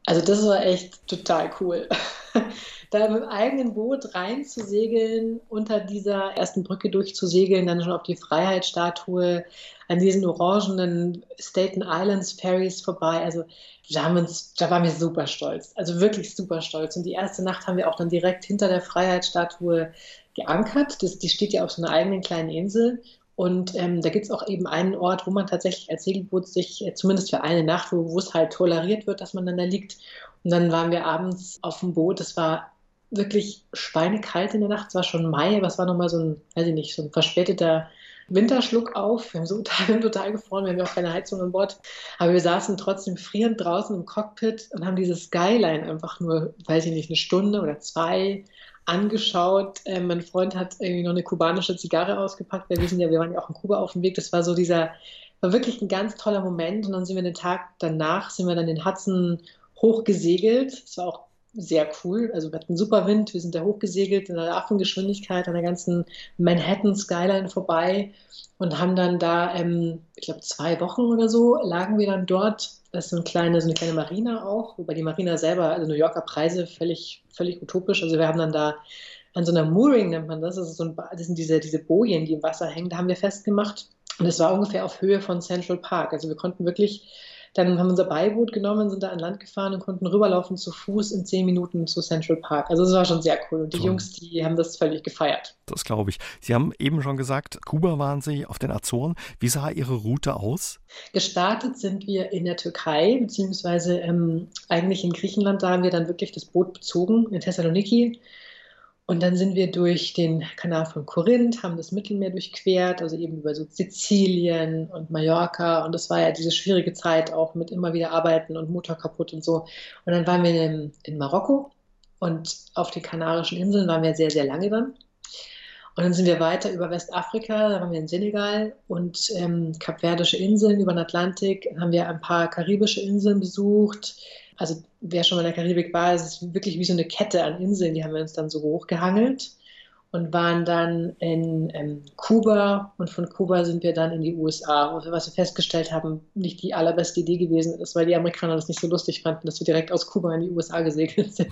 Also das war echt total cool. da mit dem eigenen Boot reinzusegeln, unter dieser ersten Brücke durchzusegeln, dann schon auf die Freiheitsstatue, an diesen orangenen Staten Islands Ferries vorbei. Also da, haben uns, da waren wir super stolz, also wirklich super stolz. Und die erste Nacht haben wir auch dann direkt hinter der Freiheitsstatue geankert. Das, die steht ja auf so einer eigenen kleinen Insel. Und ähm, da gibt es auch eben einen Ort, wo man tatsächlich als Segelboot sich, äh, zumindest für eine Nacht, wo, es halt toleriert wird, dass man dann da liegt. Und dann waren wir abends auf dem Boot. Es war wirklich schweinekalt in der Nacht. Es war schon Mai, aber es war nochmal so ein, weiß ich nicht, so ein verspäteter Winterschluck auf. Wir haben so total, total gefroren, wir haben ja auch keine Heizung an Bord. Aber wir saßen trotzdem frierend draußen im Cockpit und haben dieses Skyline einfach nur, weiß ich nicht, eine Stunde oder zwei angeschaut. Äh, mein Freund hat irgendwie noch eine kubanische Zigarre ausgepackt. Wir wissen ja, wir waren ja auch in Kuba auf dem Weg. Das war so dieser, war wirklich ein ganz toller Moment. Und dann sind wir den Tag danach, sind wir dann den Hudson hochgesegelt. Das war auch sehr cool. Also wir hatten super Wind, wir sind da hochgesegelt in einer Affengeschwindigkeit an der ganzen Manhattan Skyline vorbei und haben dann da, ähm, ich glaube, zwei Wochen oder so lagen wir dann dort. Das ist so eine kleine, so eine kleine Marina auch, wobei die Marina selber, also New Yorker Preise, völlig, völlig utopisch. Also wir haben dann da an so einer Mooring nennt man das, ist so ein, das sind diese, diese Bojen, die im Wasser hängen, da haben wir festgemacht. Und es war ungefähr auf Höhe von Central Park. Also wir konnten wirklich dann haben wir unser Beiboot genommen, sind da an Land gefahren und konnten rüberlaufen zu Fuß in zehn Minuten zu Central Park. Also es war schon sehr cool. Und die Toll. Jungs, die haben das völlig gefeiert. Das glaube ich. Sie haben eben schon gesagt, Kuba waren Sie auf den Azoren. Wie sah Ihre Route aus? Gestartet sind wir in der Türkei, beziehungsweise ähm, eigentlich in Griechenland. Da haben wir dann wirklich das Boot bezogen, in Thessaloniki. Und dann sind wir durch den Kanal von Korinth, haben das Mittelmeer durchquert, also eben über so Sizilien und Mallorca. Und das war ja diese schwierige Zeit auch mit immer wieder arbeiten und Motor kaputt und so. Und dann waren wir in, in Marokko und auf den Kanarischen Inseln waren wir sehr, sehr lange dann. Und dann sind wir weiter über Westafrika, da waren wir in Senegal und ähm, Kapverdische Inseln über den Atlantik, haben wir ein paar karibische Inseln besucht. Also wer schon mal in der Karibik war, es ist wirklich wie so eine Kette an Inseln, die haben wir uns dann so hochgehangelt und waren dann in ähm, Kuba und von Kuba sind wir dann in die USA, was wir festgestellt haben, nicht die allerbeste Idee gewesen ist, weil die Amerikaner das nicht so lustig fanden, dass wir direkt aus Kuba in die USA gesegelt sind.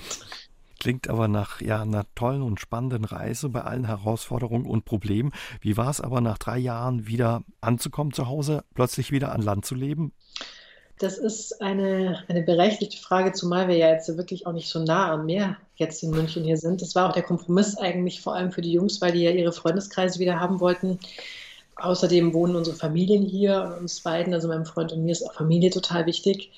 Klingt aber nach ja, einer tollen und spannenden Reise bei allen Herausforderungen und Problemen. Wie war es aber nach drei Jahren wieder anzukommen zu Hause, plötzlich wieder an Land zu leben? Das ist eine, eine berechtigte Frage, zumal wir ja jetzt wirklich auch nicht so nah am Meer jetzt in München hier sind. Das war auch der Kompromiss eigentlich vor allem für die Jungs, weil die ja ihre Freundeskreise wieder haben wollten. Außerdem wohnen unsere Familien hier uns beiden, also meinem Freund und mir ist auch Familie total wichtig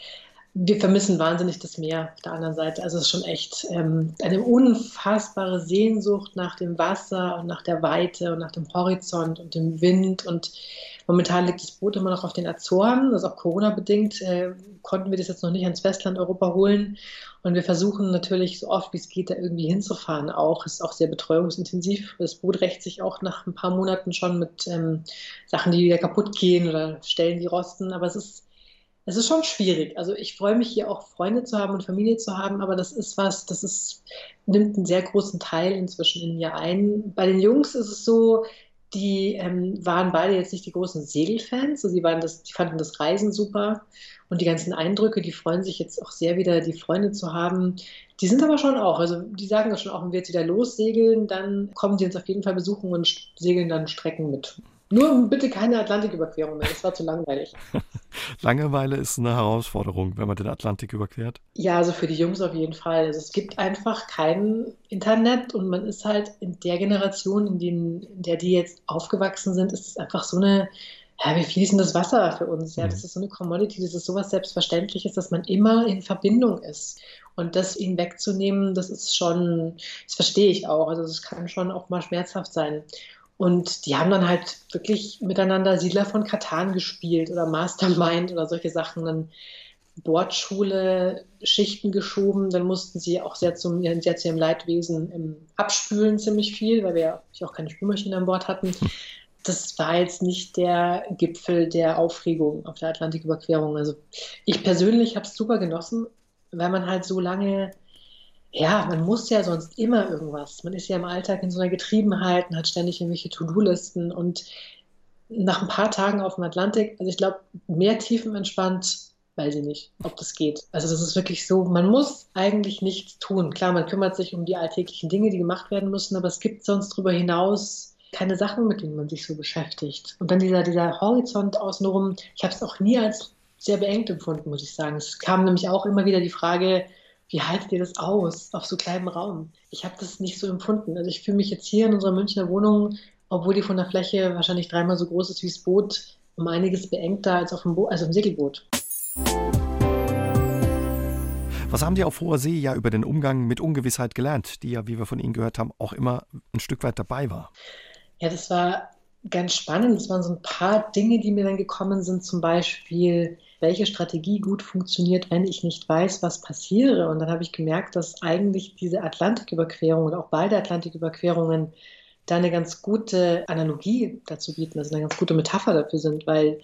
wir vermissen wahnsinnig das Meer auf der anderen Seite. Also es ist schon echt ähm, eine unfassbare Sehnsucht nach dem Wasser und nach der Weite und nach dem Horizont und dem Wind. Und momentan liegt das Boot immer noch auf den Azoren. Also auch Corona-bedingt äh, konnten wir das jetzt noch nicht ans Festland Europa holen. Und wir versuchen natürlich so oft wie es geht, da irgendwie hinzufahren. Auch ist auch sehr betreuungsintensiv. Das Boot rächt sich auch nach ein paar Monaten schon mit ähm, Sachen, die wieder kaputt gehen oder Stellen, die rosten. Aber es ist es ist schon schwierig. Also ich freue mich hier auch Freunde zu haben und Familie zu haben, aber das ist was, das ist, nimmt einen sehr großen Teil inzwischen in mir ein. Bei den Jungs ist es so, die ähm, waren beide jetzt nicht die großen Segelfans, also sie waren das, die fanden das Reisen super und die ganzen Eindrücke, die freuen sich jetzt auch sehr wieder, die Freunde zu haben. Die sind aber schon auch, also die sagen das schon auch, wenn wir jetzt wieder lossegeln, dann kommen sie uns auf jeden Fall besuchen und segeln dann Strecken mit. Nur bitte keine Atlantiküberquerung mehr, das war zu langweilig. Langeweile ist eine Herausforderung, wenn man den Atlantik überquert. Ja, also für die Jungs auf jeden Fall. Also es gibt einfach kein Internet und man ist halt in der Generation, in, den, in der die jetzt aufgewachsen sind, ist es einfach so eine, ja, wie fließendes Wasser für uns. Ja, mhm. das ist so eine Commodity, das ist sowas Selbstverständliches, dass man immer in Verbindung ist. Und das ihnen wegzunehmen, das ist schon, das verstehe ich auch. Also es kann schon auch mal schmerzhaft sein. Und die haben dann halt wirklich miteinander Siedler von Katan gespielt oder Mastermind oder solche Sachen. Dann Bordschule, Schichten geschoben. Dann mussten sie auch sehr, zum, sehr zu ihrem Leidwesen im Abspülen ziemlich viel, weil wir ja auch keine Spülmaschine an Bord hatten. Das war jetzt nicht der Gipfel der Aufregung auf der Atlantiküberquerung. Also ich persönlich habe es super genossen, weil man halt so lange ja, man muss ja sonst immer irgendwas. Man ist ja im Alltag in so einer Getriebenheit und hat ständig irgendwelche To-Do-Listen und nach ein paar Tagen auf dem Atlantik, also ich glaube, mehr tiefenentspannt, weiß ich nicht, ob das geht. Also das ist wirklich so, man muss eigentlich nichts tun. Klar, man kümmert sich um die alltäglichen Dinge, die gemacht werden müssen, aber es gibt sonst darüber hinaus keine Sachen, mit denen man sich so beschäftigt. Und dann dieser, dieser Horizont außenrum, ich habe es auch nie als sehr beengt empfunden, muss ich sagen. Es kam nämlich auch immer wieder die Frage, wie haltet ihr das aus auf so kleinem Raum? Ich habe das nicht so empfunden. Also ich fühle mich jetzt hier in unserer Münchner Wohnung, obwohl die von der Fläche wahrscheinlich dreimal so groß ist wie das Boot, um einiges beengter als auf dem, Bo also im Segelboot. Was haben die auf hoher See ja über den Umgang mit Ungewissheit gelernt, die ja, wie wir von Ihnen gehört haben, auch immer ein Stück weit dabei war? Ja, das war ganz spannend. Es waren so ein paar Dinge, die mir dann gekommen sind. Zum Beispiel, welche Strategie gut funktioniert, wenn ich nicht weiß, was passiere. Und dann habe ich gemerkt, dass eigentlich diese Atlantiküberquerung und auch beide Atlantiküberquerungen da eine ganz gute Analogie dazu bieten, also eine ganz gute Metapher dafür sind, weil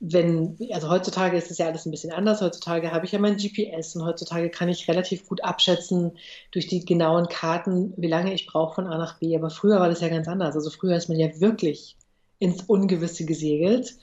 wenn, also heutzutage ist es ja alles ein bisschen anders. Heutzutage habe ich ja mein GPS und heutzutage kann ich relativ gut abschätzen durch die genauen Karten, wie lange ich brauche von A nach B. Aber früher war das ja ganz anders. Also früher ist man ja wirklich ins Ungewisse gesegelt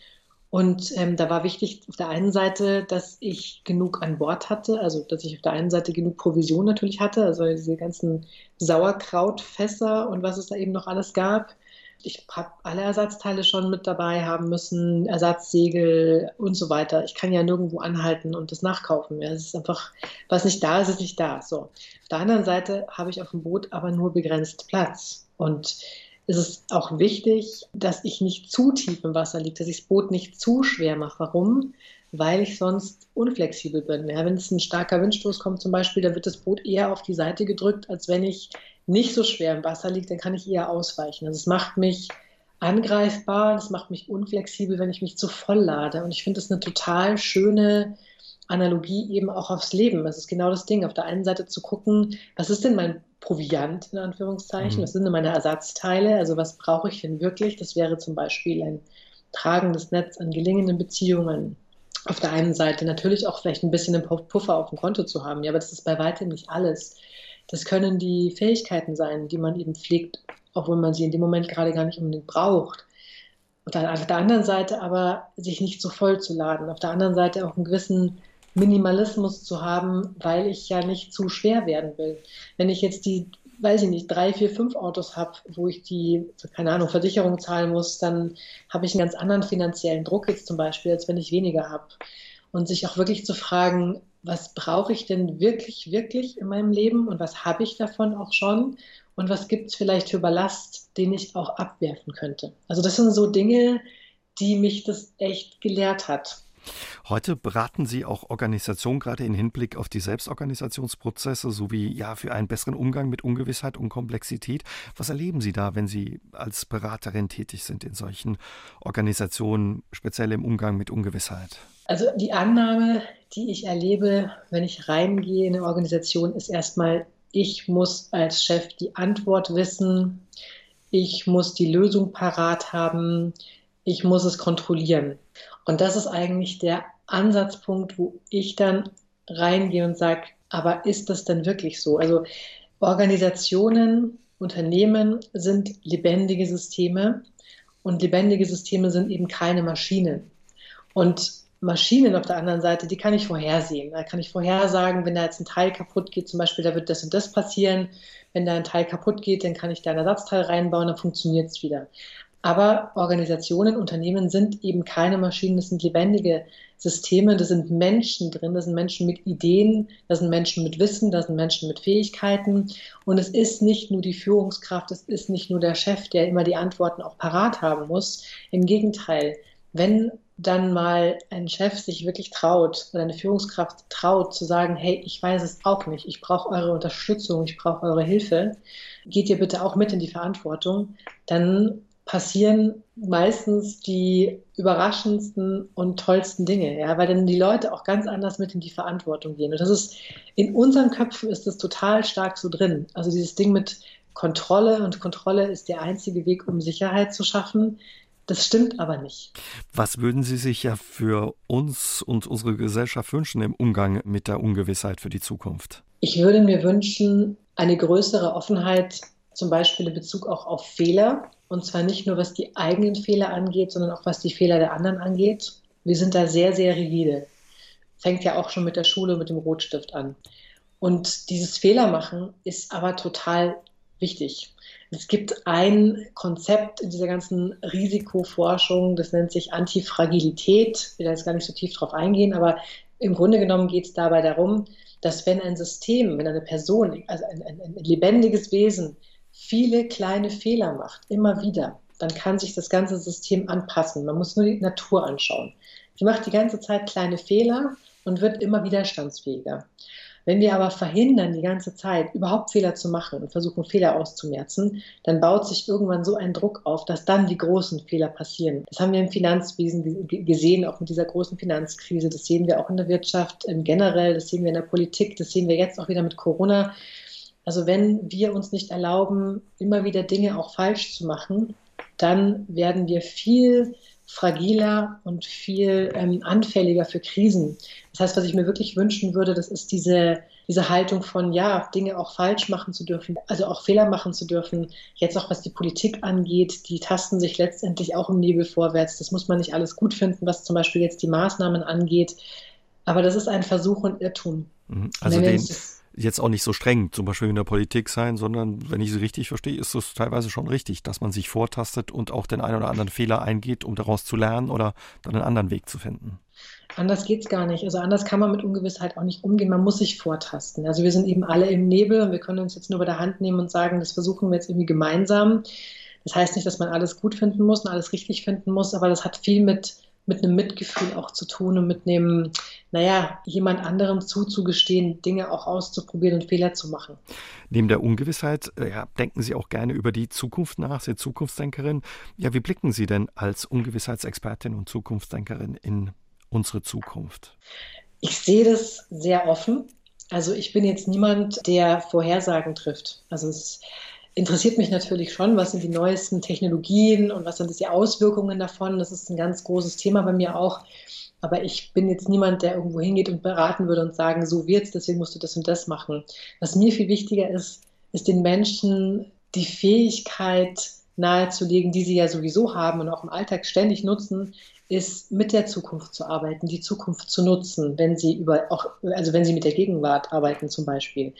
und ähm, da war wichtig auf der einen Seite, dass ich genug an Bord hatte, also dass ich auf der einen Seite genug Provision natürlich hatte, also diese ganzen Sauerkrautfässer und was es da eben noch alles gab. Ich habe alle Ersatzteile schon mit dabei haben müssen, Ersatzsegel und so weiter. Ich kann ja nirgendwo anhalten und das nachkaufen. Ja, es ist einfach, was nicht da ist, ist nicht da. So. Auf der anderen Seite habe ich auf dem Boot aber nur begrenzt Platz. Und ist es auch wichtig, dass ich nicht zu tief im Wasser liege, dass ich das Boot nicht zu schwer mache. Warum? Weil ich sonst unflexibel bin. Ja, wenn es ein starker Windstoß kommt zum Beispiel, dann wird das Boot eher auf die Seite gedrückt, als wenn ich nicht so schwer im Wasser liege, dann kann ich eher ausweichen. Also es macht mich angreifbar, es macht mich unflexibel, wenn ich mich zu voll lade. Und ich finde es eine total schöne Analogie eben auch aufs Leben. Das ist genau das Ding. Auf der einen Seite zu gucken, was ist denn mein Proviant in Anführungszeichen. Mhm. Was sind denn meine Ersatzteile? Also was brauche ich denn wirklich? Das wäre zum Beispiel ein tragendes Netz an gelingenden Beziehungen. Auf der einen Seite natürlich auch vielleicht ein bisschen einen Puffer auf dem Konto zu haben, ja, aber das ist bei weitem nicht alles. Das können die Fähigkeiten sein, die man eben pflegt, obwohl man sie in dem Moment gerade gar nicht unbedingt braucht. Und dann auf der anderen Seite aber sich nicht so voll zu laden. Auf der anderen Seite auch einen gewissen Minimalismus zu haben, weil ich ja nicht zu schwer werden will. Wenn ich jetzt die, weiß ich nicht, drei, vier, fünf Autos habe, wo ich die, keine Ahnung, Versicherung zahlen muss, dann habe ich einen ganz anderen finanziellen Druck jetzt zum Beispiel, als wenn ich weniger habe. Und sich auch wirklich zu fragen, was brauche ich denn wirklich, wirklich in meinem Leben und was habe ich davon auch schon und was gibt es vielleicht für Ballast, den ich auch abwerfen könnte. Also das sind so Dinge, die mich das echt gelehrt hat. Heute beraten Sie auch Organisationen gerade in Hinblick auf die Selbstorganisationsprozesse sowie ja für einen besseren Umgang mit Ungewissheit und Komplexität. Was erleben Sie da, wenn Sie als Beraterin tätig sind in solchen Organisationen, speziell im Umgang mit Ungewissheit? Also die Annahme, die ich erlebe, wenn ich reingehe in eine Organisation, ist erstmal, ich muss als Chef die Antwort wissen, ich muss die Lösung parat haben, ich muss es kontrollieren. Und das ist eigentlich der Ansatzpunkt, wo ich dann reingehe und sage, aber ist das denn wirklich so? Also Organisationen, Unternehmen sind lebendige Systeme und lebendige Systeme sind eben keine Maschinen. Und Maschinen auf der anderen Seite, die kann ich vorhersehen. Da kann ich vorhersagen, wenn da jetzt ein Teil kaputt geht, zum Beispiel, da wird das und das passieren. Wenn da ein Teil kaputt geht, dann kann ich da ein Ersatzteil reinbauen, dann funktioniert es wieder. Aber Organisationen, Unternehmen sind eben keine Maschinen, das sind lebendige Systeme, da sind Menschen drin, da sind Menschen mit Ideen, da sind Menschen mit Wissen, da sind Menschen mit Fähigkeiten. Und es ist nicht nur die Führungskraft, es ist nicht nur der Chef, der immer die Antworten auch parat haben muss. Im Gegenteil, wenn dann mal ein Chef sich wirklich traut oder eine Führungskraft traut zu sagen, hey, ich weiß es auch nicht, ich brauche eure Unterstützung, ich brauche eure Hilfe, geht ihr bitte auch mit in die Verantwortung, dann passieren meistens die überraschendsten und tollsten Dinge, ja, weil dann die Leute auch ganz anders mit in die Verantwortung gehen. Und das ist in unseren Köpfen ist das total stark so drin. Also dieses Ding mit Kontrolle und Kontrolle ist der einzige Weg, um Sicherheit zu schaffen. Das stimmt aber nicht. Was würden Sie sich ja für uns und unsere Gesellschaft wünschen im Umgang mit der Ungewissheit für die Zukunft? Ich würde mir wünschen, eine größere Offenheit, zum Beispiel in Bezug auch auf Fehler, und zwar nicht nur, was die eigenen Fehler angeht, sondern auch was die Fehler der anderen angeht. Wir sind da sehr, sehr rigide. Fängt ja auch schon mit der Schule, mit dem Rotstift an. Und dieses Fehlermachen ist aber total wichtig. Es gibt ein Konzept in dieser ganzen Risikoforschung, das nennt sich Antifragilität. Ich will da jetzt gar nicht so tief drauf eingehen, aber im Grunde genommen geht es dabei darum, dass wenn ein System, wenn eine Person, also ein, ein, ein lebendiges Wesen viele kleine Fehler macht, immer wieder, dann kann sich das ganze System anpassen. Man muss nur die Natur anschauen. Die macht die ganze Zeit kleine Fehler und wird immer widerstandsfähiger. Wenn wir aber verhindern, die ganze Zeit überhaupt Fehler zu machen und versuchen, Fehler auszumerzen, dann baut sich irgendwann so ein Druck auf, dass dann die großen Fehler passieren. Das haben wir im Finanzwesen gesehen, auch mit dieser großen Finanzkrise. Das sehen wir auch in der Wirtschaft generell, das sehen wir in der Politik, das sehen wir jetzt auch wieder mit Corona. Also wenn wir uns nicht erlauben, immer wieder Dinge auch falsch zu machen, dann werden wir viel fragiler und viel ähm, anfälliger für Krisen. Das heißt, was ich mir wirklich wünschen würde, das ist diese, diese Haltung von, ja, Dinge auch falsch machen zu dürfen, also auch Fehler machen zu dürfen. Jetzt auch was die Politik angeht, die tasten sich letztendlich auch im Nebel vorwärts. Das muss man nicht alles gut finden, was zum Beispiel jetzt die Maßnahmen angeht. Aber das ist ein Versuch und Irrtum. Mhm. Also den, jetzt auch nicht so streng, zum Beispiel in der Politik sein, sondern wenn ich sie richtig verstehe, ist es teilweise schon richtig, dass man sich vortastet und auch den einen oder anderen Fehler eingeht, um daraus zu lernen oder dann einen anderen Weg zu finden. Anders geht es gar nicht. Also anders kann man mit Ungewissheit auch nicht umgehen. Man muss sich vortasten. Also wir sind eben alle im Nebel und wir können uns jetzt nur bei der Hand nehmen und sagen, das versuchen wir jetzt irgendwie gemeinsam. Das heißt nicht, dass man alles gut finden muss und alles richtig finden muss, aber das hat viel mit mit einem Mitgefühl auch zu tun und mit einem, naja, jemand anderem zuzugestehen, Dinge auch auszuprobieren und Fehler zu machen. Neben der Ungewissheit äh, ja, denken Sie auch gerne über die Zukunft nach, Sie Zukunftsdenkerin. Ja, wie blicken Sie denn als Ungewissheitsexpertin und Zukunftsdenkerin in unsere Zukunft? Ich sehe das sehr offen. Also ich bin jetzt niemand, der Vorhersagen trifft. Also es interessiert mich natürlich schon, was sind die neuesten Technologien und was sind die Auswirkungen davon. Das ist ein ganz großes Thema bei mir auch. Aber ich bin jetzt niemand, der irgendwo hingeht und beraten würde und sagen, so wird's, deswegen musst du das und das machen. Was mir viel wichtiger ist, ist den Menschen die Fähigkeit nahezulegen, die sie ja sowieso haben und auch im Alltag ständig nutzen, ist mit der Zukunft zu arbeiten, die Zukunft zu nutzen, wenn sie über auch, also wenn sie mit der Gegenwart arbeiten zum Beispiel.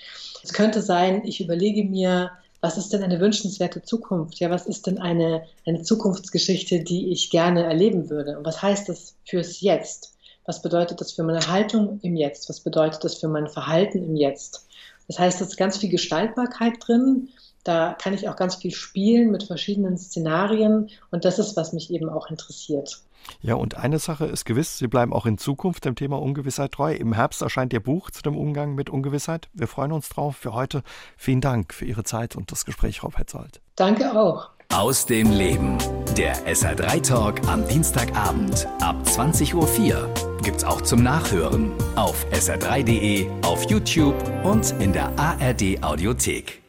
Es könnte sein, ich überlege mir, was ist denn eine wünschenswerte Zukunft? Ja, was ist denn eine, eine Zukunftsgeschichte, die ich gerne erleben würde? Und was heißt das fürs Jetzt? Was bedeutet das für meine Haltung im Jetzt? Was bedeutet das für mein Verhalten im Jetzt? Das heißt, es ist ganz viel Gestaltbarkeit drin. Da kann ich auch ganz viel spielen mit verschiedenen Szenarien. Und das ist, was mich eben auch interessiert. Ja, und eine Sache ist gewiss, Sie bleiben auch in Zukunft dem Thema Ungewissheit treu. Im Herbst erscheint Ihr Buch zu dem Umgang mit Ungewissheit. Wir freuen uns drauf. Für heute vielen Dank für Ihre Zeit und das Gespräch, Frau Petzold. Danke auch. Aus dem Leben. Der SR3 Talk am Dienstagabend ab 20.04 Uhr gibt's auch zum Nachhören auf sr3.de, auf YouTube und in der ARD Audiothek.